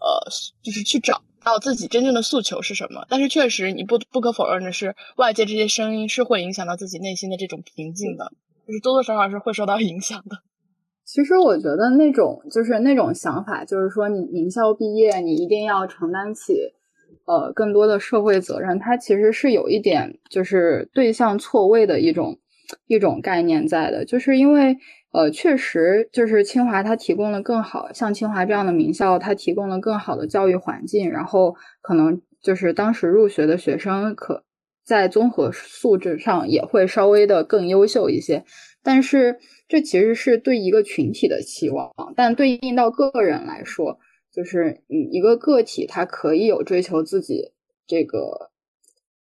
呃，就是去找到自己真正的诉求是什么。但是确实，你不不可否认的是，外界这些声音是会影响到自己内心的这种平静的，就是多多少少是会受到影响的。其实我觉得那种就是那种想法，就是说你名校毕业，你一定要承担起。呃，更多的社会责任，它其实是有一点就是对象错位的一种一种概念在的，就是因为呃，确实就是清华它提供了更好，像清华这样的名校，它提供了更好的教育环境，然后可能就是当时入学的学生可在综合素质上也会稍微的更优秀一些，但是这其实是对一个群体的期望，但对应到个人来说。就是嗯，一个个体，他可以有追求自己这个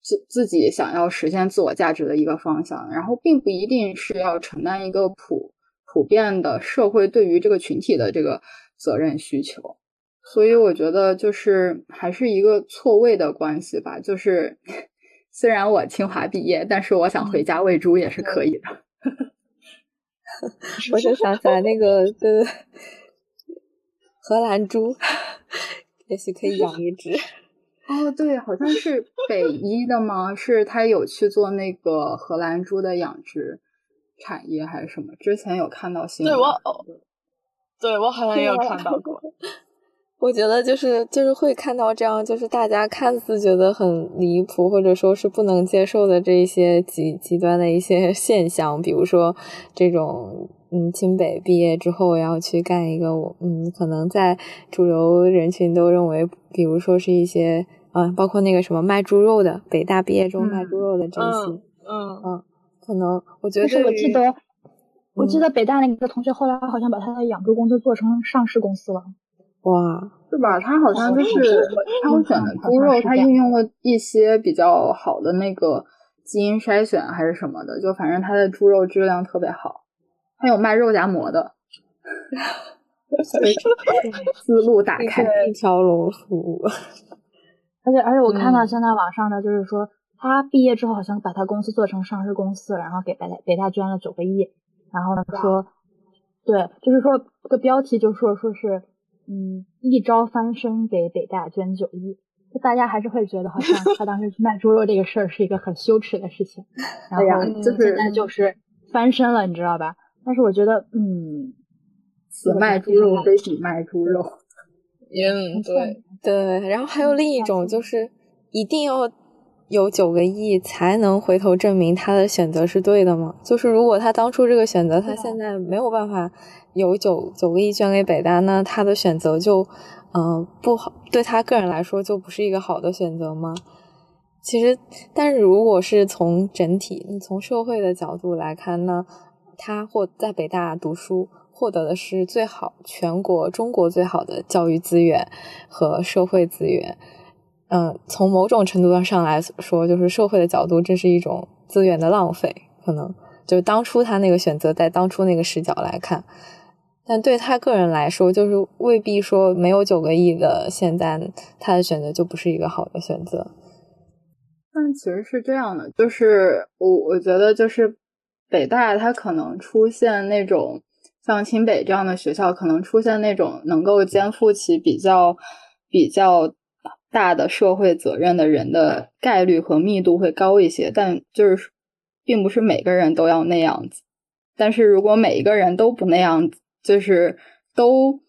自自己想要实现自我价值的一个方向，然后并不一定是要承担一个普普遍的社会对于这个群体的这个责任需求。所以我觉得就是还是一个错位的关系吧。就是 虽然我清华毕业，但是我想回家喂猪也是可以的。我就想起来那个，对对。荷兰猪，也许可以养一只。哦，对，好像是北医的吗？是他有去做那个荷兰猪的养殖产业还是什么？之前有看到新闻。对我，对我好像也有看到过。我觉得就是就是会看到这样，就是大家看似觉得很离谱，或者说是不能接受的这一些极极端的一些现象，比如说这种。嗯，清北毕业之后要去干一个，我嗯，可能在主流人群都认为，比如说是一些啊，包括那个什么卖猪肉的，北大毕业之后卖猪肉的这些，嗯嗯，可能我觉得，是我记得，我记得北大那个同学后来好像把他的养猪公司做成上市公司了，哇，是吧？他好像就是挑选的猪肉，他运用了一些比较好的那个基因筛选还是什么的，就反正他的猪肉质量特别好。还有卖肉夹馍的，思路打开一条龙服务。而且而且，我看到现在网上的就是说，他毕业之后好像把他公司做成上市公司，然后给北大北大捐了九个亿。然后呢说，对，就是说个标题就说说是，嗯，一朝翻身给北大捐九亿。就大家还是会觉得好像 他当时去卖猪肉这个事儿是一个很羞耻的事情。然后现在就是翻身了，你知道吧？但是我觉得，嗯，此卖猪肉非彼卖猪肉。嗯，对对。然后还有另一种，就是一定要有九个亿才能回头证明他的选择是对的吗？就是如果他当初这个选择，他现在没有办法有九九个亿捐给北大，那他的选择就嗯不好，对他个人来说就不是一个好的选择吗？其实，但是如果是从整体、从社会的角度来看呢？他或在北大读书，获得的是最好全国中国最好的教育资源和社会资源。嗯，从某种程度上来说，就是社会的角度，这是一种资源的浪费。可能就是当初他那个选择，在当初那个视角来看，但对他个人来说，就是未必说没有九个亿的现在，他的选择就不是一个好的选择。但其实是这样的，就是我我觉得就是北大它可能出现那种像清北这样的学校，可能出现那种能够肩负起比较比较大的社会责任的人的概率和密度会高一些，但就是并不是每个人都要那样子。但是如果每一个人都不那样子，就是都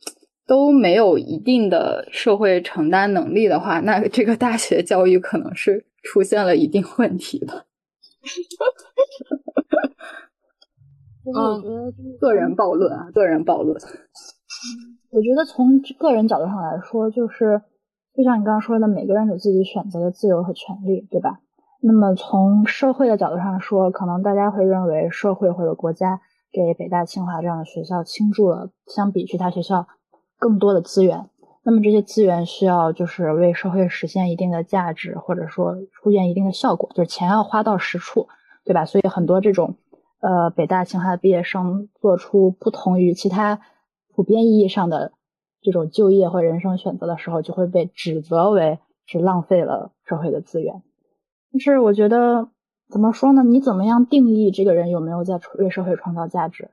都没有一定的社会承担能力的话，那这个大学教育可能是。出现了一定问题的，我觉得个人暴论啊，个人暴论。我觉得从个人角度上来说，就是就像你刚刚说的，每个人有自己选择的自由和权利，对吧？那么从社会的角度上说，可能大家会认为社会或者国家给北大、清华这样的学校倾注了相比其他学校更多的资源。那么这些资源需要就是为社会实现一定的价值，或者说出现一定的效果，就是钱要花到实处，对吧？所以很多这种呃北大清华的毕业生做出不同于其他普遍意义上的这种就业或人生选择的时候，就会被指责为是浪费了社会的资源。但是我觉得怎么说呢？你怎么样定义这个人有没有在为社会创造价值？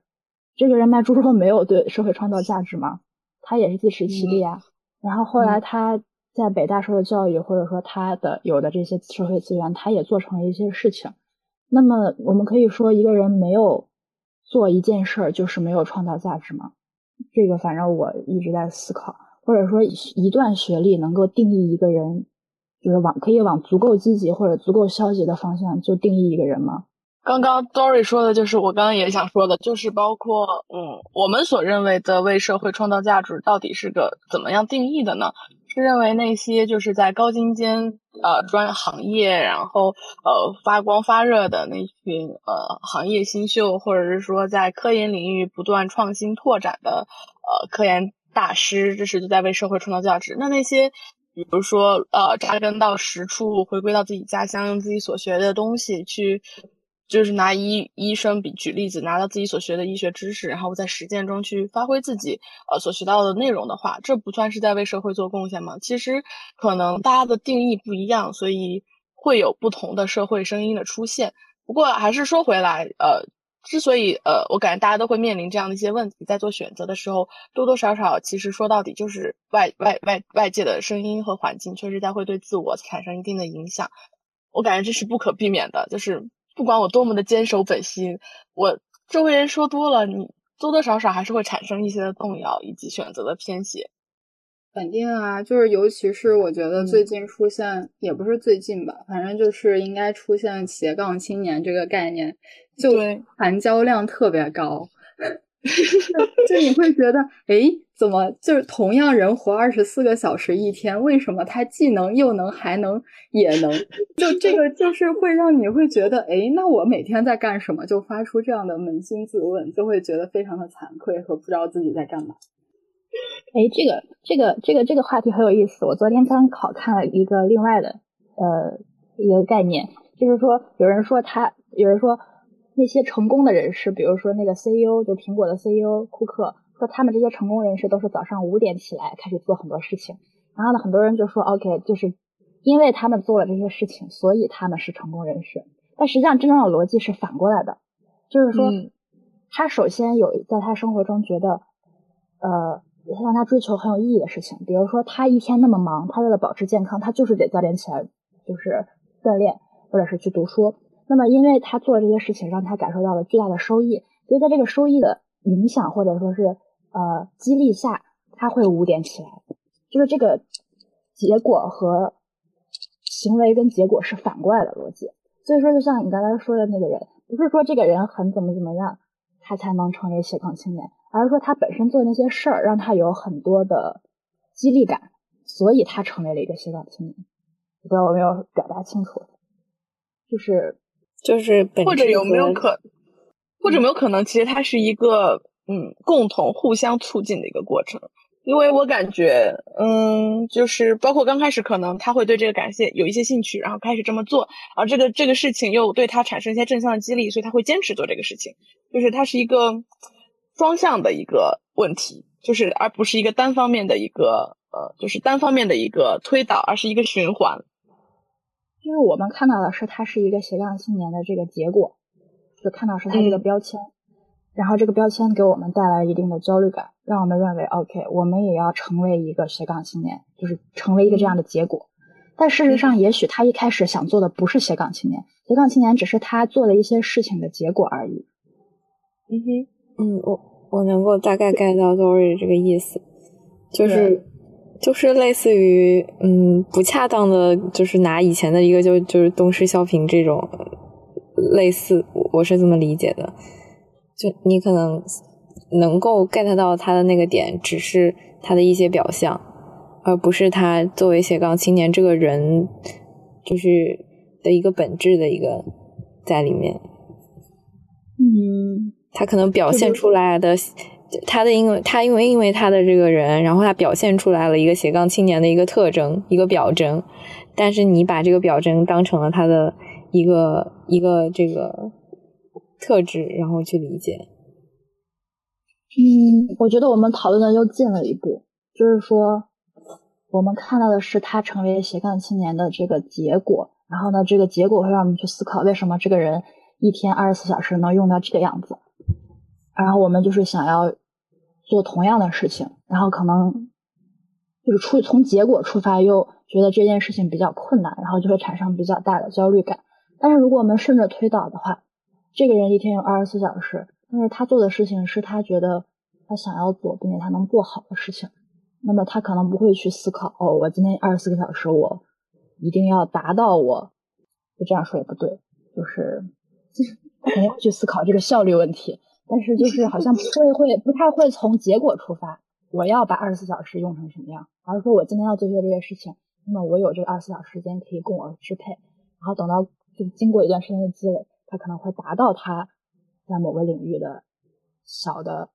这个人卖猪肉没有对社会创造价值吗？他也是自食其力啊。然后后来他在北大受的教育，或者说他的有的这些社会资源，他也做成了一些事情。那么我们可以说，一个人没有做一件事儿，就是没有创造价值吗？这个反正我一直在思考，或者说一段学历能够定义一个人，就是往可以往足够积极或者足够消极的方向就定义一个人吗？刚刚 Dory 说的就是我刚刚也想说的，就是包括嗯，我们所认为的为社会创造价值到底是个怎么样定义的呢？是认为那些就是在高精尖呃专行业，然后呃发光发热的那群呃行业新秀，或者是说在科研领域不断创新拓展的呃科研大师，这是就在为社会创造价值。那那些比如说呃扎根到实处，回归到自己家乡，用自己所学的东西去。就是拿医医生比举例子，拿到自己所学的医学知识，然后在实践中去发挥自己呃所学到的内容的话，这不算是在为社会做贡献吗？其实可能大家的定义不一样，所以会有不同的社会声音的出现。不过还是说回来，呃，之所以呃，我感觉大家都会面临这样的一些问题，在做选择的时候，多多少少其实说到底就是外外外外界的声音和环境，确实在会对自我产生一定的影响。我感觉这是不可避免的，就是。不管我多么的坚守本心，我周围人说多了，你多多少少还是会产生一些的动摇以及选择的偏斜。肯定啊，就是尤其是我觉得最近出现，也不是最近吧，反正就是应该出现斜杠青年这个概念，就含胶量特别高。就你会觉得，哎，怎么就是同样人活二十四个小时一天，为什么他既能又能还能也能？就这个就是会让你会觉得，哎，那我每天在干什么？就发出这样的扪心自问，就会觉得非常的惭愧和不知道自己在干嘛。哎，这个这个这个这个话题很有意思。我昨天刚好看了一个另外的呃一个概念，就是说有人说他有人说。那些成功的人士，比如说那个 CEO，就苹果的 CEO 库克，说他们这些成功人士都是早上五点起来开始做很多事情。然后呢，很多人就说，OK，就是因为他们做了这些事情，所以他们是成功人士。但实际上，真正的逻辑是反过来的，就是说，他首先有在他生活中觉得，呃，让他追求很有意义的事情，比如说他一天那么忙，他为了保持健康，他就是得早点起来，就是锻炼或者是去读书。那么，因为他做这些事情，让他感受到了巨大的收益，所以在这个收益的影响或者说是呃激励下，他会五点起来。就是这个结果和行为跟结果是反过来的逻辑。所以说，就像你刚才说的那个人，不是说这个人很怎么怎么样，他才能成为斜杠青年，而是说他本身做那些事儿让他有很多的激励感，所以他成为了一个斜杠青年。不知道我没有表达清楚，就是。就是或者有没有可，或者有没有可能，其实它是一个嗯共同互相促进的一个过程，因为我感觉嗯就是包括刚开始可能他会对这个感谢有一些兴趣，然后开始这么做，然后这个这个事情又对他产生一些正向的激励，所以他会坚持做这个事情，就是它是一个双向的一个问题，就是而不是一个单方面的一个呃，就是单方面的一个推导，而是一个循环。因为我们看到的是它是一个斜杠青年的这个结果，就看到是它这个标签，然后这个标签给我们带来一定的焦虑感，让我们认为 OK，我们也要成为一个斜杠青年，就是成为一个这样的结果。但事实上，也许他一开始想做的不是斜杠青年，斜杠青年只是他做了一些事情的结果而已。嗯哼，嗯，我我能够大概 get 到 Dory 这个意思，就是就是类似于嗯不恰当的，就是拿以前的一个就就是东施效颦这种类似，我是这么理解的。就你可能能够 get 到他的那个点，只是他的一些表象。而不是他作为斜杠青年这个人，就是的一个本质的一个在里面。嗯，他可能表现出来的，他的因为他因为因为他的这个人，然后他表现出来了一个斜杠青年的一个特征，一个表征。但是你把这个表征当成了他的一个一个这个特质，然后去理解。嗯，我觉得我们讨论的又进了一步，就是说。我们看到的是他成为斜杠青年的这个结果，然后呢，这个结果会让我们去思考，为什么这个人一天二十四小时能用到这个样子？然后我们就是想要做同样的事情，然后可能就是出从结果出发，又觉得这件事情比较困难，然后就会产生比较大的焦虑感。但是如果我们顺着推导的话，这个人一天有二十四小时，但是他做的事情是他觉得他想要做并且他能做好的事情。那么他可能不会去思考哦，我今天二十四个小时，我一定要达到我，就这样说也不对，就是 他肯定会去思考这个效率问题，但是就是好像不会会不太会从结果出发，我要把二十四小时用成什么样，而是说我今天要做些这些事情，那么我有这个二十四小时时间可以供我支配，然后等到就经过一段时间的积累，他可能会达到他在某个领域的小的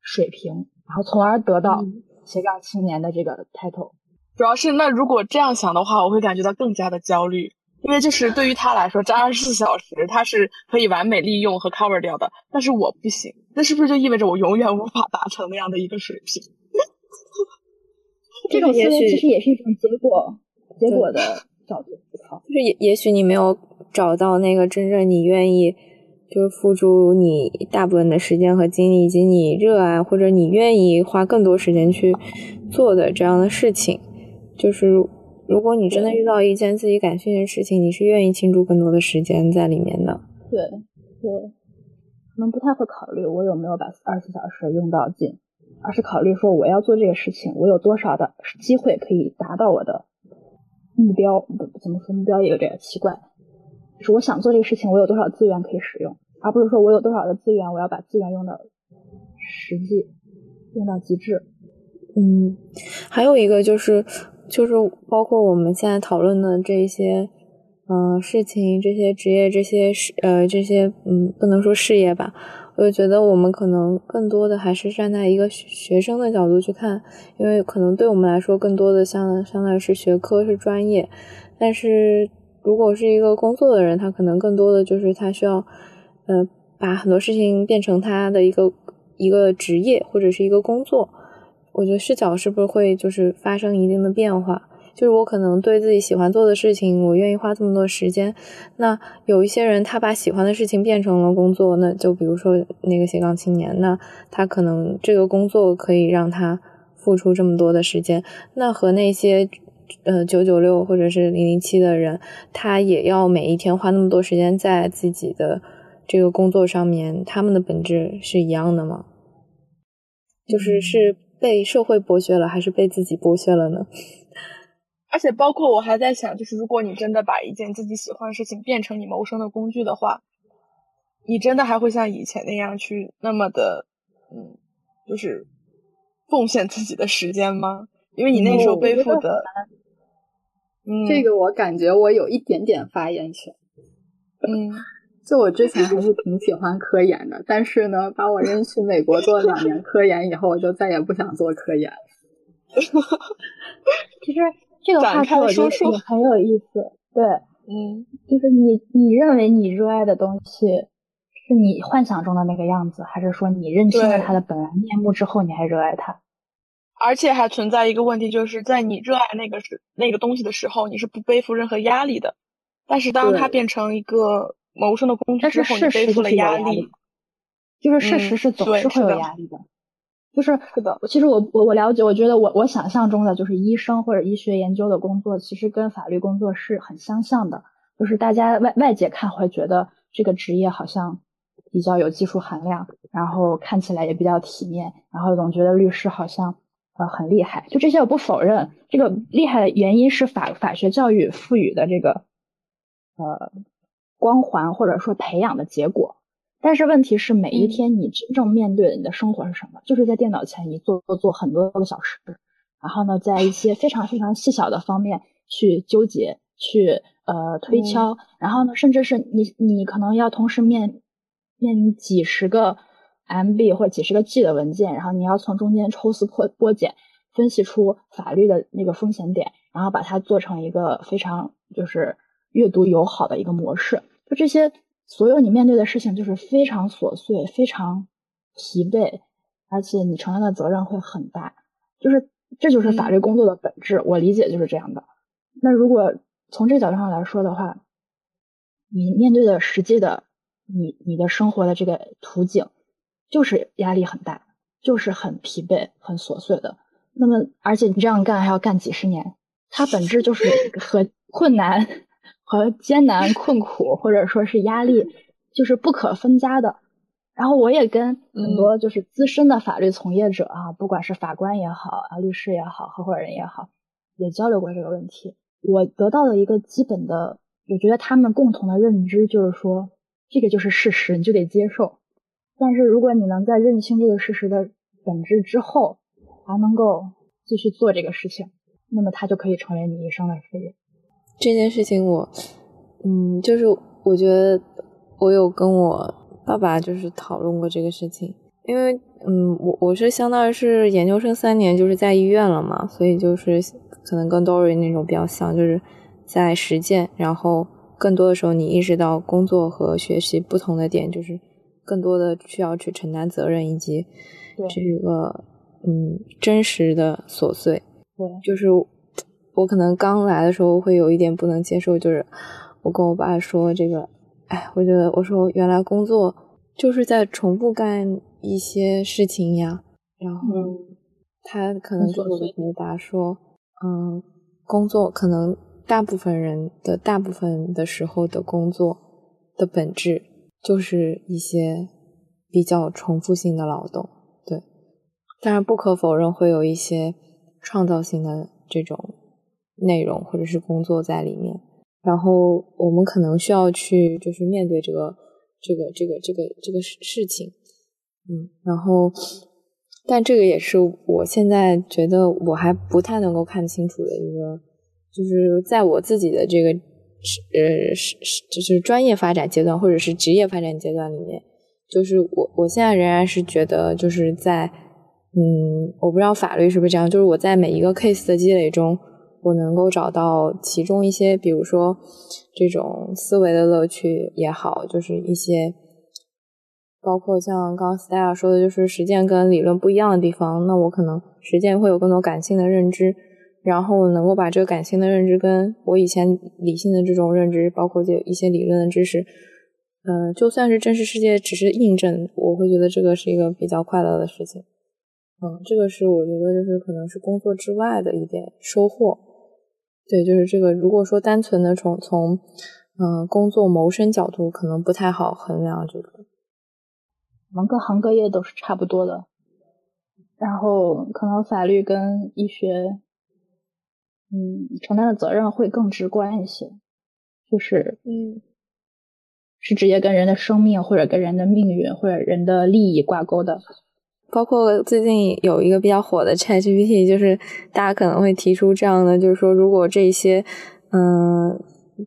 水平，然后从而得到。斜杠青年的这个 title，主要是那如果这样想的话，我会感觉到更加的焦虑，因为就是对于他来说，这二十四小时他是可以完美利用和 cover 掉的，但是我不行，那是不是就意味着我永远无法达成那样的一个水平？这种思维其实也是一种结果，结果的角度思考，就是也也许你没有找到那个真正你愿意。就是付出你大部分的时间和精力，以及你热爱或者你愿意花更多时间去做的这样的事情。就是如果你真的遇到一件自己感兴趣的事情，你是愿意倾注更多的时间在里面的。对对，可能不太会考虑我有没有把二十四小时用到尽，而是考虑说我要做这个事情，我有多少的机会可以达到我的目标？不怎么说目标也有点奇怪，就是我想做这个事情，我有多少资源可以使用。而不是说我有多少的资源，我要把资源用到实际，用到极致。嗯，还有一个就是，就是包括我们现在讨论的这一些，嗯，事情、这些职业、这些事，呃，这些，嗯，不能说事业吧，我就觉得我们可能更多的还是站在一个学生的角度去看，因为可能对我们来说，更多的相相当于是学科是专业，但是如果是一个工作的人，他可能更多的就是他需要。呃，把很多事情变成他的一个一个职业或者是一个工作，我觉得视角是不是会就是发生一定的变化？就是我可能对自己喜欢做的事情，我愿意花这么多时间。那有一些人，他把喜欢的事情变成了工作，那就比如说那个斜杠青年，那他可能这个工作可以让他付出这么多的时间。那和那些呃九九六或者是零零七的人，他也要每一天花那么多时间在自己的。这个工作上面，他们的本质是一样的吗？就是是被社会剥削了，还是被自己剥削了呢？而且，包括我还在想，就是如果你真的把一件自己喜欢的事情变成你谋生的工具的话，你真的还会像以前那样去那么的，嗯，就是奉献自己的时间吗？因为你那时候背负的，嗯，这个我感觉我有一点点发言权，嗯。就我之前还是挺喜欢科研的，但是呢，把我扔去美国做了两年科研以后，我就再也不想做科研。其实这个话题我觉得也很有意思。对，嗯，就是你你认为你热爱的东西是你幻想中的那个样子，还是说你认清了它的本来面目之后，你还热爱它？而且还存在一个问题，就是在你热爱那个是那个东西的时候，你是不背负任何压力的。但是当它变成一个谋生的工具之后，你背负了压力。就是事实是总是会有压力的。就是是的，其实我我我了解，我觉得我我想象中的就是医生或者医学研究的工作，其实跟法律工作是很相像的。就是大家外外界看会觉得这个职业好像比较有技术含量，然后看起来也比较体面，然后总觉得律师好像呃很厉害。就这些我不否认，这个厉害的原因是法法学教育赋予的这个呃光环或者说培养的结果。但是问题是，每一天你真正面对的你的生活是什么？就是在电脑前你做做做很多个小时，然后呢，在一些非常非常细小的方面去纠结、去呃推敲，然后呢，甚至是你你可能要同时面面临几十个 MB 或者几十个 G 的文件，然后你要从中间抽丝剥剥茧，分析出法律的那个风险点，然后把它做成一个非常就是阅读友好的一个模式，就这些。所有你面对的事情就是非常琐碎、非常疲惫，而且你承担的责任会很大。就是这就是法律工作的本质，我理解就是这样的。那如果从这个角度上来说的话，你面对的实际的你你的生活的这个图景，就是压力很大，就是很疲惫、很琐碎的。那么，而且你这样干还要干几十年，它本质就是和 困难。和艰难困苦或者说是压力，就是不可分家的。然后我也跟很多就是资深的法律从业者啊，不管是法官也好啊，律师也好，合伙人也好，也交流过这个问题。我得到的一个基本的，我觉得他们共同的认知就是说，这个就是事实，你就得接受。但是如果你能在认清这个事实的本质之后，还能够继续做这个事情，那么它就可以成为你一生的事业。这件事情我，嗯，就是我觉得我有跟我爸爸就是讨论过这个事情，因为嗯，我我是相当于是研究生三年就是在医院了嘛，所以就是可能跟 Dory 那种比较像，就是在实践，然后更多的时候你意识到工作和学习不同的点，就是更多的需要去承担责任以及这个嗯真实的琐碎，对，就是。我可能刚来的时候会有一点不能接受，就是我跟我爸说这个，哎，我觉得我说原来工作就是在重复干一些事情呀。然后他可能给我的回答说，嗯，工作可能大部分人的大部分的时候的工作的本质就是一些比较重复性的劳动，对。当然不可否认会有一些创造性的这种。内容或者是工作在里面，然后我们可能需要去就是面对这个这个这个这个这个事事情，嗯，然后但这个也是我现在觉得我还不太能够看清楚的一个，就是在我自己的这个呃是是就是专业发展阶段或者是职业发展阶段里面，就是我我现在仍然是觉得就是在嗯，我不知道法律是不是这样，就是我在每一个 case 的积累中。我能够找到其中一些，比如说这种思维的乐趣也好，就是一些包括像刚刚 Stella 说的，就是实践跟理论不一样的地方。那我可能实践会有更多感性的认知，然后能够把这个感性的认知跟我以前理性的这种认知，包括这一些理论的知识，呃，就算是真实世界只是印证，我会觉得这个是一个比较快乐的事情。嗯，这个是我觉得就是可能是工作之外的一点收获。对，就是这个。如果说单纯的从从嗯工作谋生角度，可能不太好衡量这个。我们各行各业都是差不多的，然后可能法律跟医学，嗯，承担的责任会更直观一些，就是嗯，是直接跟人的生命或者跟人的命运或者人的利益挂钩的。包括最近有一个比较火的 ChatGPT，就是大家可能会提出这样的，就是说，如果这些，嗯，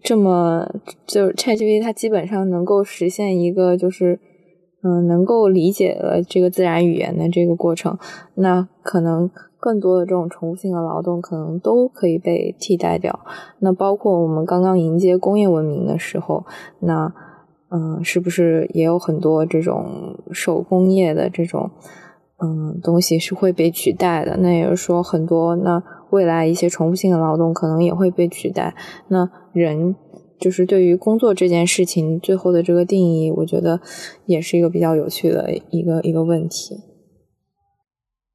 这么就 ChatGPT 它基本上能够实现一个，就是嗯，能够理解了这个自然语言的这个过程，那可能更多的这种重复性的劳动可能都可以被替代掉。那包括我们刚刚迎接工业文明的时候，那嗯，是不是也有很多这种手工业的这种嗯东西是会被取代的？那也就是说，很多那未来一些重复性的劳动可能也会被取代。那人就是对于工作这件事情最后的这个定义，我觉得也是一个比较有趣的一个一个问题。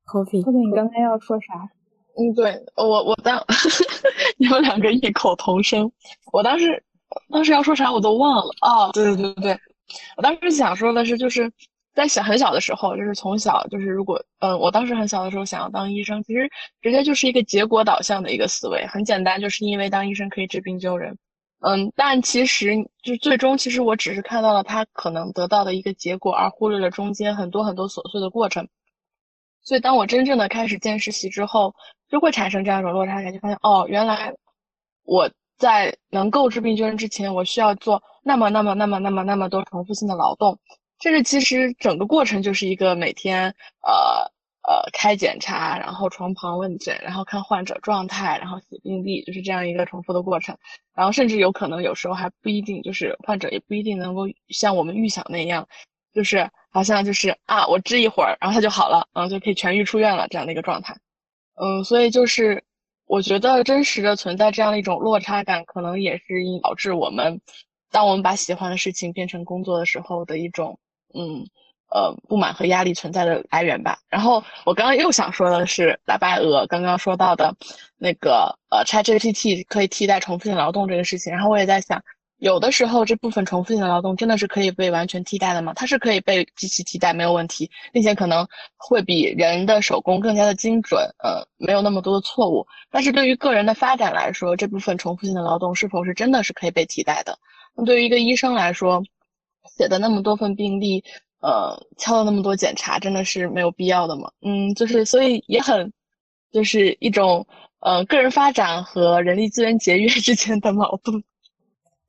Coffee，你刚才要说啥？嗯，对我我当 你们两个异口同声，我当时当时要说啥我都忘了哦，对对对对，我当时想说的是，就是在小很小的时候，就是从小就是如果嗯，我当时很小的时候想要当医生，其实直接就是一个结果导向的一个思维，很简单，就是因为当医生可以治病救人，嗯，但其实就最终其实我只是看到了他可能得到的一个结果，而忽略了中间很多很多琐碎的过程。所以，当我真正的开始见实习之后，就会产生这样一种落差感，就发现哦，原来我在能够治病救人之前，我需要做那么、那么、那么、那么、那么多重复性的劳动。这是其实整个过程就是一个每天呃呃开检查，然后床旁问诊，然后看患者状态，然后写病历，就是这样一个重复的过程。然后甚至有可能有时候还不一定，就是患者也不一定能够像我们预想那样。就是好像就是啊，我治一会儿，然后他就好了，嗯，就可以痊愈出院了这样的一个状态，嗯，所以就是我觉得真实的存在这样的一种落差感，可能也是因导致我们，当我们把喜欢的事情变成工作的时候的一种，嗯，呃，不满和压力存在的来源吧。然后我刚刚又想说的是，大白鹅刚刚说到的那个呃，ChatGPT 可以替代重复性劳动这个事情，然后我也在想。有的时候，这部分重复性的劳动真的是可以被完全替代的吗？它是可以被机器替代，没有问题，并且可能会比人的手工更加的精准，呃，没有那么多的错误。但是对于个人的发展来说，这部分重复性的劳动是否是真的是可以被替代的？那对于一个医生来说，写的那么多份病历，呃，敲了那么多检查，真的是没有必要的吗？嗯，就是所以也很，就是一种呃个人发展和人力资源节约 之间的矛盾。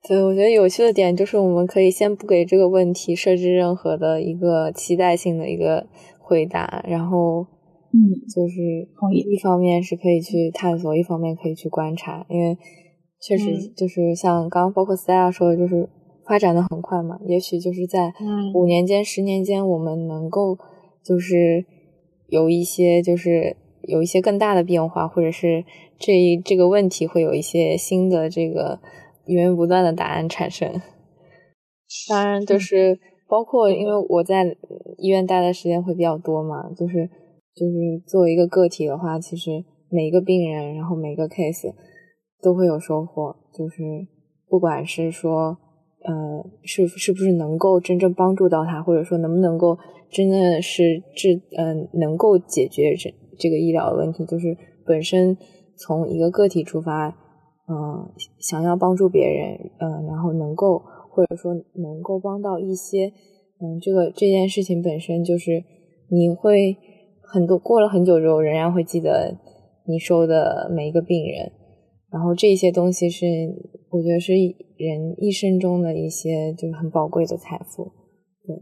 对，我觉得有趣的点就是，我们可以先不给这个问题设置任何的一个期待性的一个回答，然后，嗯，就是一方面是可以去探索，一方面可以去观察，因为确实就是像刚刚包括 Stella 说的，就是发展的很快嘛，也许就是在五年间、十年间，我们能够就是有一些就是有一些更大的变化，或者是这这个问题会有一些新的这个。源源不断的答案产生，当然就是包括，因为我在医院待的时间会比较多嘛，就是就是作为一个个体的话，其实每一个病人，然后每个 case 都会有收获，就是不管是说呃是是不是能够真正帮助到他，或者说能不能够真的是治嗯能够解决这这个医疗的问题，就是本身从一个个体出发。嗯，想要帮助别人，嗯，然后能够或者说能够帮到一些，嗯，这个这件事情本身就是你会很多过了很久之后，仍然会记得你收的每一个病人，然后这些东西是我觉得是人一生中的一些就是很宝贵的财富，对，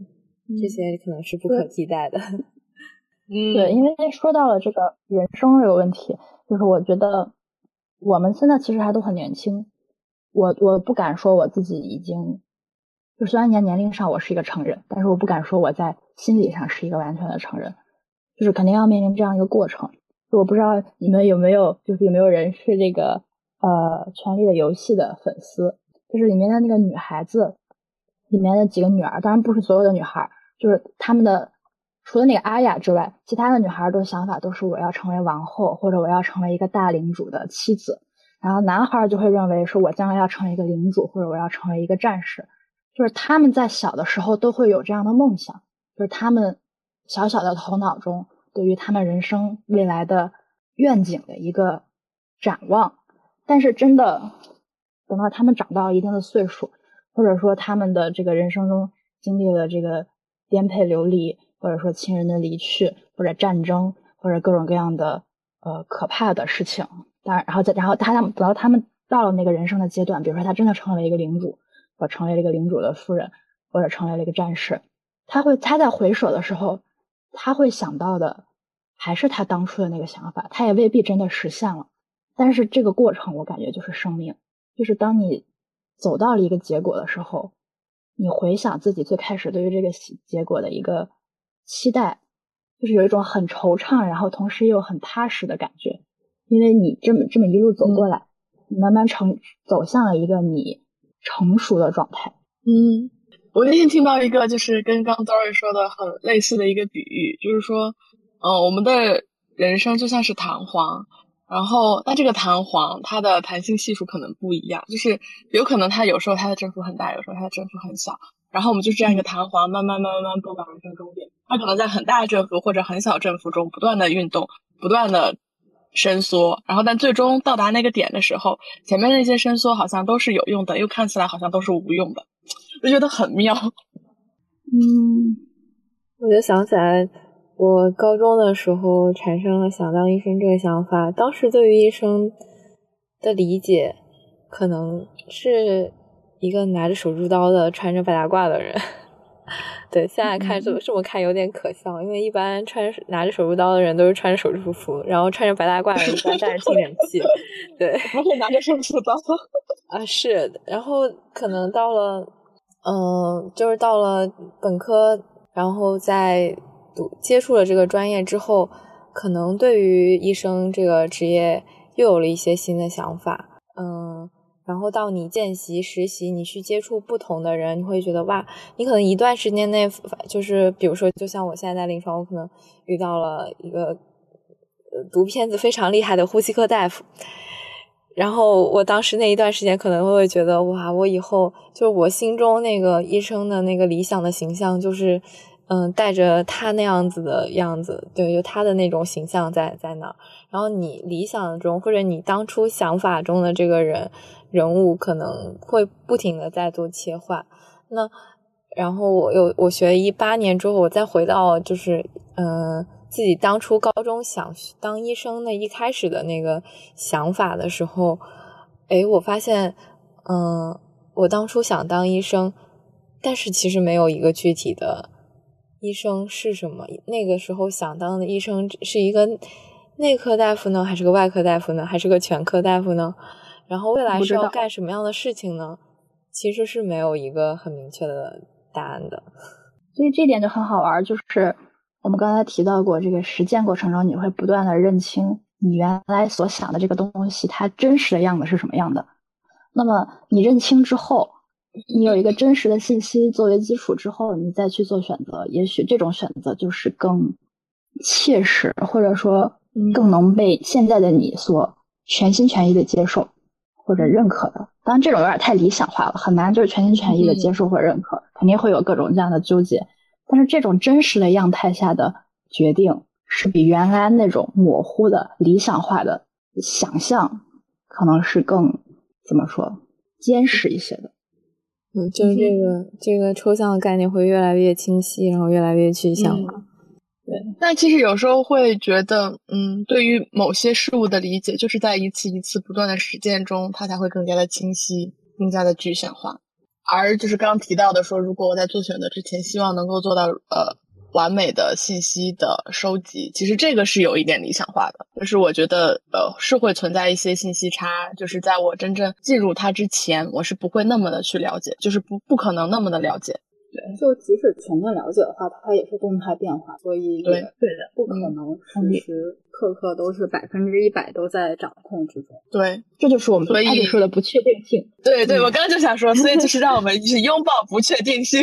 这些可能是不可替代的。嗯，对，因为说到了这个人生这个问题，就是我觉得。我们现在其实还都很年轻，我我不敢说我自己已经，就虽然年年龄上我是一个成人，但是我不敢说我在心理上是一个完全的成人，就是肯定要面临这样一个过程。我不知道你们有没有，就是有没有人是这个呃《权力的游戏》的粉丝，就是里面的那个女孩子，里面的几个女儿，当然不是所有的女孩，就是他们的。除了那个阿雅之外，其他的女孩的想法都是我要成为王后，或者我要成为一个大领主的妻子。然后男孩就会认为说，我将来要成为一个领主，或者我要成为一个战士。就是他们在小的时候都会有这样的梦想，就是他们小小的头脑中对于他们人生未来的愿景的一个展望。但是真的等到他们长到一定的岁数，或者说他们的这个人生中经历了这个颠沛流离。或者说亲人的离去，或者战争，或者各种各样的呃可怕的事情。当然，然后再然后他们等到他们到了那个人生的阶段，比如说他真的成为了一个领主，或成为了一个领主的夫人，或者成为了一个战士，他会他在回首的时候，他会想到的还是他当初的那个想法，他也未必真的实现了。但是这个过程，我感觉就是生命，就是当你走到了一个结果的时候，你回想自己最开始对于这个结果的一个期待，就是有一种很惆怅，然后同时又很踏实的感觉，因为你这么这么一路走过来，你慢慢成走向了一个你成熟的状态。嗯，我那天听到一个就是跟刚 Dory 说的很类似的一个比喻，就是说，嗯，我们的人生就像是弹簧。然后，那这个弹簧它的弹性系数可能不一样，就是有可能它有时候它的振幅很大，有时候它的振幅很小。然后我们就这样一个弹簧，慢慢慢慢慢拨到人生终点。它可能在很大振幅或者很小振幅中不断的运动，不断的伸缩。然后，但最终到达那个点的时候，前面那些伸缩好像都是有用的，又看起来好像都是无用的，我觉得很妙。嗯，我就想起来。我高中的时候产生了想当医生这个想法，当时对于医生的理解，可能是一个拿着手术刀的、穿着白大褂的人。对，现在看这么这么看有点可笑，因为一般穿拿着手术刀的人都是穿着手术服，然后穿着白大褂的人一般带着听诊器。对，不会拿着手术刀啊，是。然后可能到了，嗯，就是到了本科，然后在。接触了这个专业之后，可能对于医生这个职业又有了一些新的想法。嗯，然后到你见习实习，你去接触不同的人，你会觉得哇，你可能一段时间内，就是比如说，就像我现在在临床，我可能遇到了一个读片子非常厉害的呼吸科大夫，然后我当时那一段时间可能会觉得哇，我以后就是我心中那个医生的那个理想的形象就是。嗯，带着他那样子的样子，对，有他的那种形象在在那儿。然后你理想中或者你当初想法中的这个人人物，可能会不停的在做切换。那然后我又我学一八年之后，我再回到就是嗯自己当初高中想当医生那一开始的那个想法的时候，诶，我发现嗯我当初想当医生，但是其实没有一个具体的。医生是什么？那个时候想当的医生是一个内科大夫呢，还是个外科大夫呢，还是个全科大夫呢？然后未来是要干什么样的事情呢？其实是没有一个很明确的答案的。所以这点就很好玩，就是我们刚才提到过，这个实践过程中你会不断的认清你原来所想的这个东西，它真实的样子是什么样的。那么你认清之后。你有一个真实的信息作为基础之后，你再去做选择，也许这种选择就是更切实，或者说更能被现在的你所全心全意的接受或者认可的。当然，这种有点太理想化了，很难就是全心全意的接受或认可，肯定会有各种这样的纠结。但是，这种真实的样态下的决定，是比原来那种模糊的理想化的想象，可能是更怎么说坚实一些的。嗯，就是这个这个抽象的概念会越来越清晰，然后越来越具象化。对，但其实有时候会觉得，嗯，对于某些事物的理解，就是在一次一次不断的实践中，它才会更加的清晰，更加的具象化。而就是刚刚提到的说，如果我在做选择之前，希望能够做到，呃。完美的信息的收集，其实这个是有一点理想化的，就是我觉得呃是会存在一些信息差，就是在我真正进入它之前，我是不会那么的去了解，就是不不可能那么的了解。对，就即使全面了解的话，它也是动态变化，所以对对的，不可能时时刻刻都是百分之一百都在掌控之中。对，这就是我们所以说的不确定性。对对，我刚刚就想说，所以就是让我们去拥抱不确定性，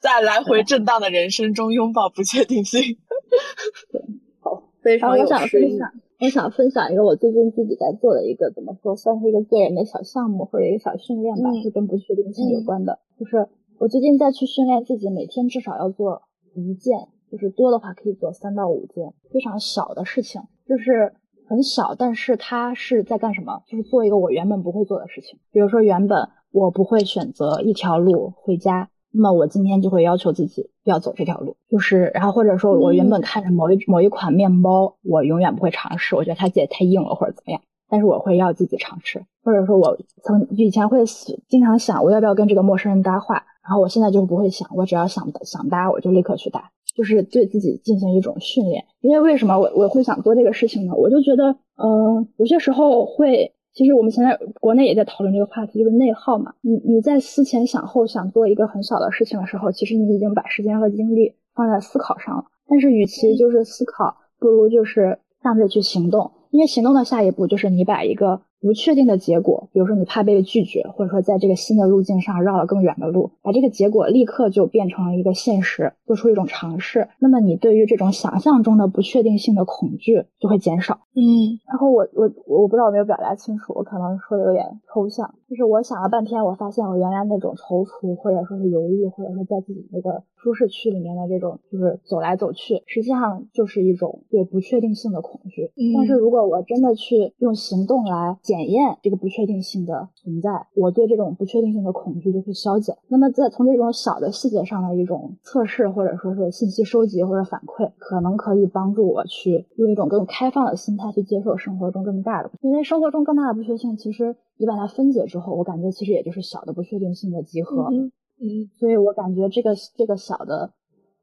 在来回震荡的人生中拥抱不确定性。对，好，非常有我想分享，我想分享一个我最近自己在做的一个怎么说，算是一个个人的小项目或者一个小训练吧，是跟不确定性有关的，就是。我最近在去训练自己，每天至少要做一件，就是多的话可以做三到五件非常小的事情，就是很小，但是它是在干什么？就是做一个我原本不会做的事情。比如说，原本我不会选择一条路回家，那么我今天就会要求自己要走这条路。就是，然后或者说我原本看着某一某一款面包，我永远不会尝试，我觉得它也太硬了或者怎么样，但是我会要自己尝试。或者说我曾以前会经常想，我要不要跟这个陌生人搭话？然后我现在就不会想，我只要想想搭，我就立刻去搭，就是对自己进行一种训练。因为为什么我我会想做这个事情呢？我就觉得，嗯，有些时候会其实我们现在国内也在讨论这个话题，就是内耗嘛。你你在思前想后想做一个很小的事情的时候，其实你已经把时间和精力放在思考上了。但是与其就是思考，不如就是让自己去行动，因为行动的下一步就是你把一个。不确定的结果，比如说你怕被拒绝，或者说在这个新的路径上绕了更远的路，把这个结果立刻就变成了一个现实，做出一种尝试，那么你对于这种想象中的不确定性的恐惧就会减少。嗯，然后我我我不知道我没有表达清楚，我可能说的有点抽象，就是我想了半天，我发现我原来那种踌躇或者说是犹豫，或者说在自己那个舒适区里面的这种就是走来走去，实际上就是一种对不确定性的恐惧。但是如果我真的去用行动来。检验这个不确定性的存在，我对这种不确定性的恐惧就会消减。那么，在从这种小的细节上的一种测试，或者说是信息收集或者反馈，可能可以帮助我去用一种更开放的心态去接受生活中更大的。因为生活中更大的不确定性，其实你把它分解之后，我感觉其实也就是小的不确定性的集合。嗯嗯，所以我感觉这个这个小的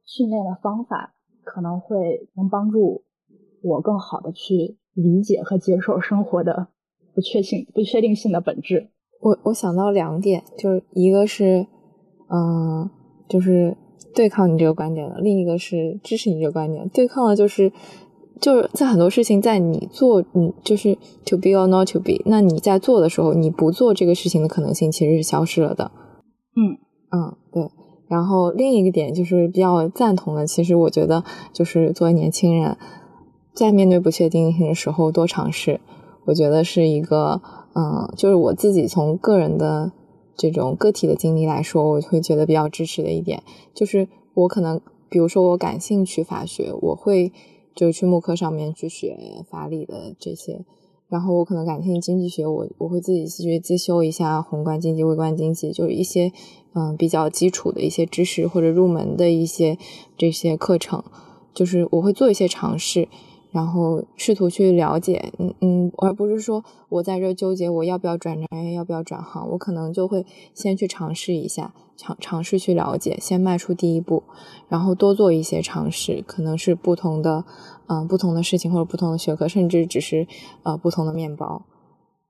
训练的方法可能会能帮助我更好的去理解和接受生活的。不确定不确定性的本质，我我想到两点，就是一个是，嗯，就是对抗你这个观点的，另一个是支持你这个观点。对抗的就是，就是在很多事情在你做，你就是 to be or not to be，那你在做的时候，你不做这个事情的可能性其实是消失了的。嗯嗯，对。然后另一个点就是比较赞同的，其实我觉得就是作为年轻人，在面对不确定性的时候多尝试。我觉得是一个，嗯，就是我自己从个人的这种个体的经历来说，我会觉得比较支持的一点，就是我可能，比如说我感兴趣法学，我会就去慕课上面去学法理的这些，然后我可能感兴趣经济学，我我会自己去自修一下宏观经济、微观经济，就是一些嗯比较基础的一些知识或者入门的一些这些课程，就是我会做一些尝试。然后试图去了解，嗯嗯，而不是说我在这纠结我要不要转专业，要不要转行，我可能就会先去尝试一下，尝尝试去了解，先迈出第一步，然后多做一些尝试，可能是不同的，嗯，不同的事情或者不同的学科，甚至只是呃不同的面包，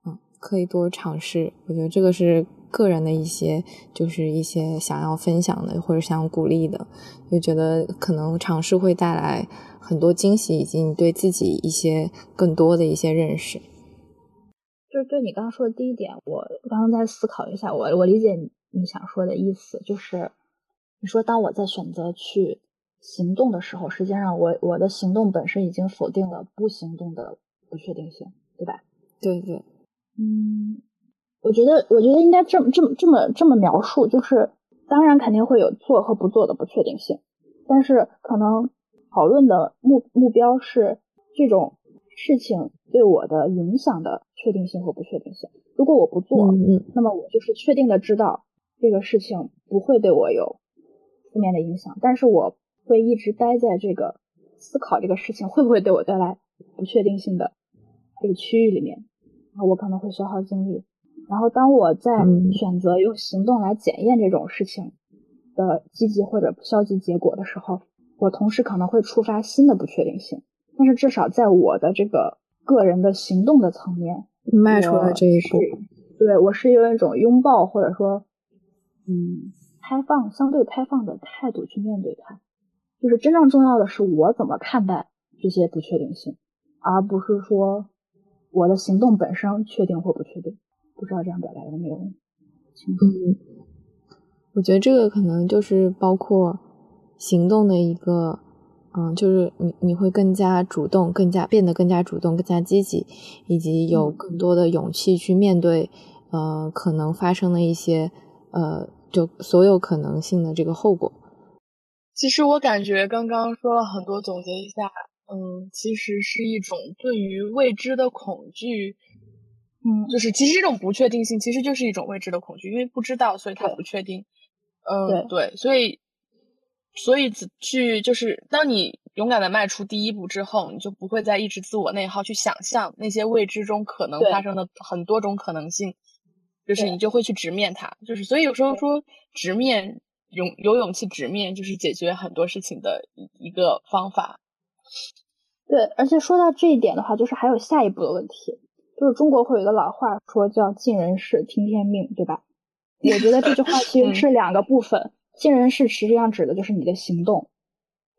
嗯，可以多尝试。我觉得这个是个人的一些，就是一些想要分享的或者想鼓励的，就觉得可能尝试会带来。很多惊喜，以及你对自己一些更多的一些认识。就是对你刚刚说的第一点，我刚刚在思考一下，我我理解你你想说的意思，就是你说当我在选择去行动的时候，实际上我我的行动本身已经否定了不行动的不确定性，对吧？对对，嗯，我觉得我觉得应该这么这么这么这么描述，就是当然肯定会有做和不做的不确定性，但是可能。讨论的目目标是这种事情对我的影响的确定性和不确定性。如果我不做，嗯那么我就是确定的知道这个事情不会对我有负面的影响，但是我会一直待在这个思考这个事情会不会对我带来不确定性的这个区域里面，然后我可能会消耗精力。然后当我在选择用行动来检验这种事情的积极或者消极结果的时候。我同时可能会触发新的不确定性，但是至少在我的这个个人的行动的层面，迈出了这一步。对我是用一种拥抱或者说，嗯，开放、相对开放的态度去面对它。就是真正重要的是我怎么看待这些不确定性，而不是说我的行动本身确定或不确定。不知道这样表达有没有清楚？嗯，我觉得这个可能就是包括。行动的一个，嗯，就是你你会更加主动，更加变得更加主动，更加积极，以及有更多的勇气去面对，呃，可能发生的一些，呃，就所有可能性的这个后果。其实我感觉刚刚说了很多，总结一下，嗯，其实是一种对于未知的恐惧，嗯，就是其实这种不确定性其实就是一种未知的恐惧，因为不知道，所以它不确定。嗯，对，所以。所以，去就是当你勇敢的迈出第一步之后，你就不会再一直自我内耗，去想象那些未知中可能发生的很多种可能性，就是你就会去直面它。就是所以有时候说直面勇有勇气直面，就是解决很多事情的一一个方法。对，而且说到这一点的话，就是还有下一步的问题，就是中国会有一个老话说叫“尽人事，听天命”，对吧？我觉得这句话其实是两个部分，“尽人事”实际上指的就是你的行动，“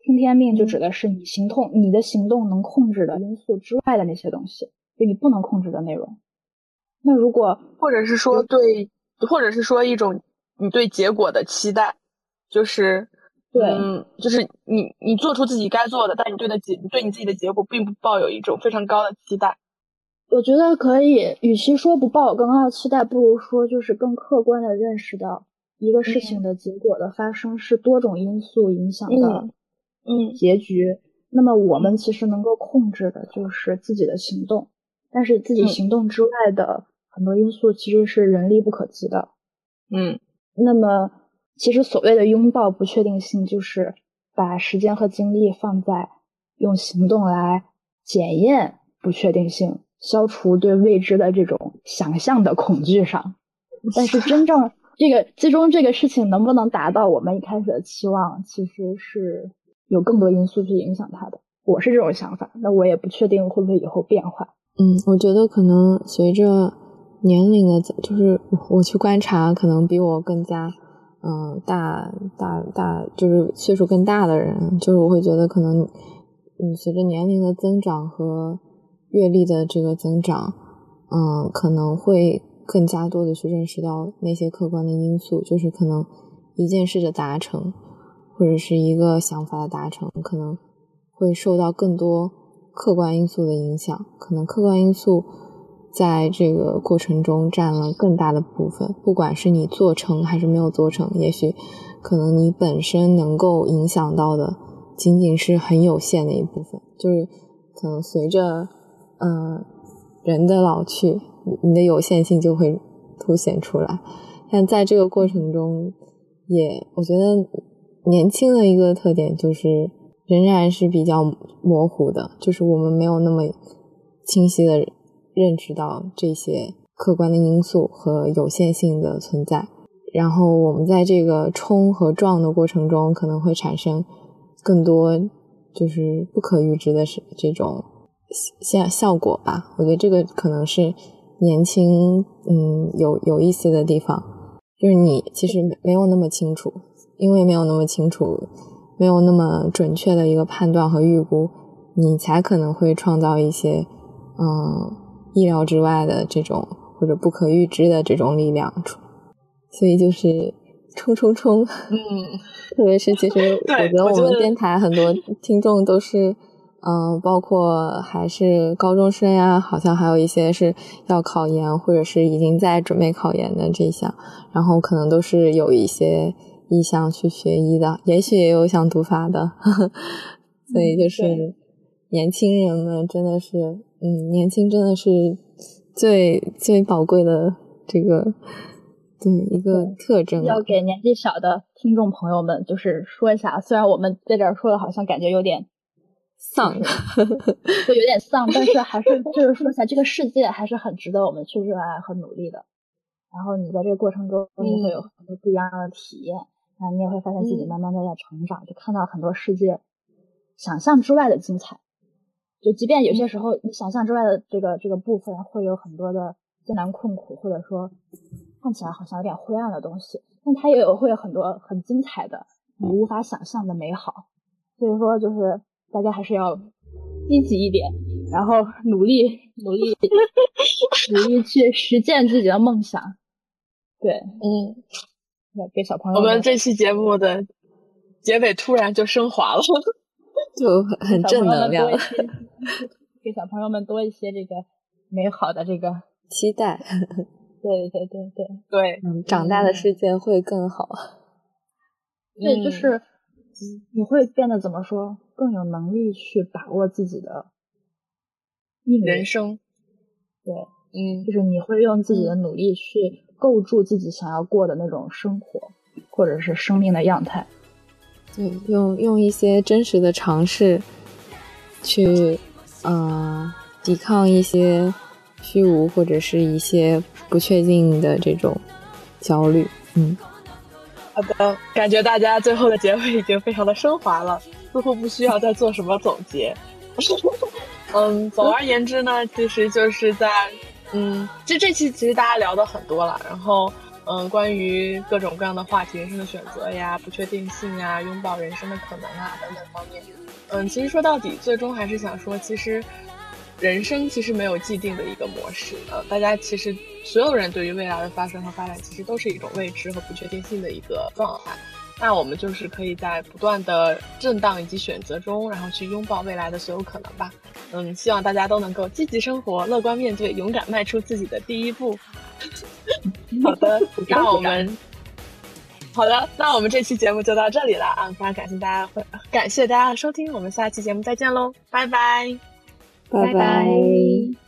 听天命”就指的是你行动，你的行动能控制的因素之外的那些东西，就你不能控制的内容。那如果或者是说对，或者是说一种你对结果的期待，就是对，嗯，就是你你做出自己该做的，但你对的结对你自己的结果并不抱有一种非常高的期待。我觉得可以，与其说不抱有更高的期待，不如说就是更客观的认识到一个事情的结果的发生是多种因素影响的，嗯，结局。那么我们其实能够控制的就是自己的行动，但是自己行动之外的很多因素其实是人力不可及的，嗯。那么其实所谓的拥抱不确定性，就是把时间和精力放在用行动来检验不确定性。消除对未知的这种想象的恐惧上，但是真正这个最终这个事情能不能达到我们一开始的期望，其实是有更多因素去影响它的。我是这种想法，那我也不确定会不会以后变化。嗯，我觉得可能随着年龄的，就是我去观察，可能比我更加嗯大大大，就是岁数更大的人，就是我会觉得可能嗯随着年龄的增长和。阅历的这个增长，嗯，可能会更加多的去认识到那些客观的因素，就是可能一件事的达成，或者是一个想法的达成，可能会受到更多客观因素的影响。可能客观因素在这个过程中占了更大的部分，不管是你做成还是没有做成，也许可能你本身能够影响到的仅仅是很有限的一部分，就是可能随着。嗯，人的老去，你的有限性就会凸显出来。但在这个过程中，也我觉得年轻的一个特点就是仍然是比较模糊的，就是我们没有那么清晰的认知到这些客观的因素和有限性的存在。然后我们在这个冲和撞的过程中，可能会产生更多就是不可预知的是这种。效效果吧，我觉得这个可能是年轻嗯有有意思的地方，就是你其实没有那么清楚，因为没有那么清楚，没有那么准确的一个判断和预估，你才可能会创造一些嗯意料之外的这种或者不可预知的这种力量出，所以就是冲冲冲，嗯，特别是其实 我觉得我们电台很多听众都是。嗯，包括还是高中生呀，好像还有一些是要考研或者是已经在准备考研的这项，然后可能都是有一些意向去学医的，也许也有想读法的，所以就是年轻人们真的是，嗯，年轻真的是最最宝贵的这个对一个特征。要给年纪小的听众朋友们就是说一下，虽然我们在这儿说的好像感觉有点。丧，就有点丧，但是还是 就是说一下，这个世界还是很值得我们去热爱和努力的。然后你在这个过程中，你会有很多不一样的体验，然后你也会发现自己慢慢的在成长，就看到很多世界想象之外的精彩。就即便有些时候你想象之外的这个这个部分会有很多的艰难困苦，或者说看起来好像有点灰暗的东西，但它也有会有很多很精彩的你无法想象的美好。所以说就是。大家还是要积极一点，然后努力努力努力去实践自己的梦想。对，嗯，给小朋友。我们这期节目的结尾突然就升华了，就很正能量。给小朋友们多一些这个美好的这个 期待。对对对对对，嗯，长大的世界会更好。对，就是你会变得怎么说？更有能力去把握自己的人生，对，嗯，就是你会用自己的努力去构筑自己想要过的那种生活，或者是生命的样态。对，用用一些真实的尝试去，呃，抵抗一些虚无或者是一些不确定的这种焦虑。嗯，好的，感觉大家最后的结尾已经非常的升华了。似乎不需要再做什么总结。嗯，总而言之呢，其实就是在，嗯，这这期其实大家聊的很多了，然后，嗯，关于各种各样的话题，人生的选择呀，不确定性呀，拥抱人生的可能啊等等方面，嗯，其实说到底，最终还是想说，其实人生其实没有既定的一个模式，呃，大家其实所有人对于未来的发生和发展，其实都是一种未知和不确定性的一个状态。那我们就是可以在不断的震荡以及选择中，然后去拥抱未来的所有可能吧。嗯，希望大家都能够积极生活，乐观面对，勇敢迈出自己的第一步。好的，那我们好的，那我们这期节目就到这里了啊！非常感谢大家，感谢大家的收听，我们下期节目再见喽，拜拜，拜拜。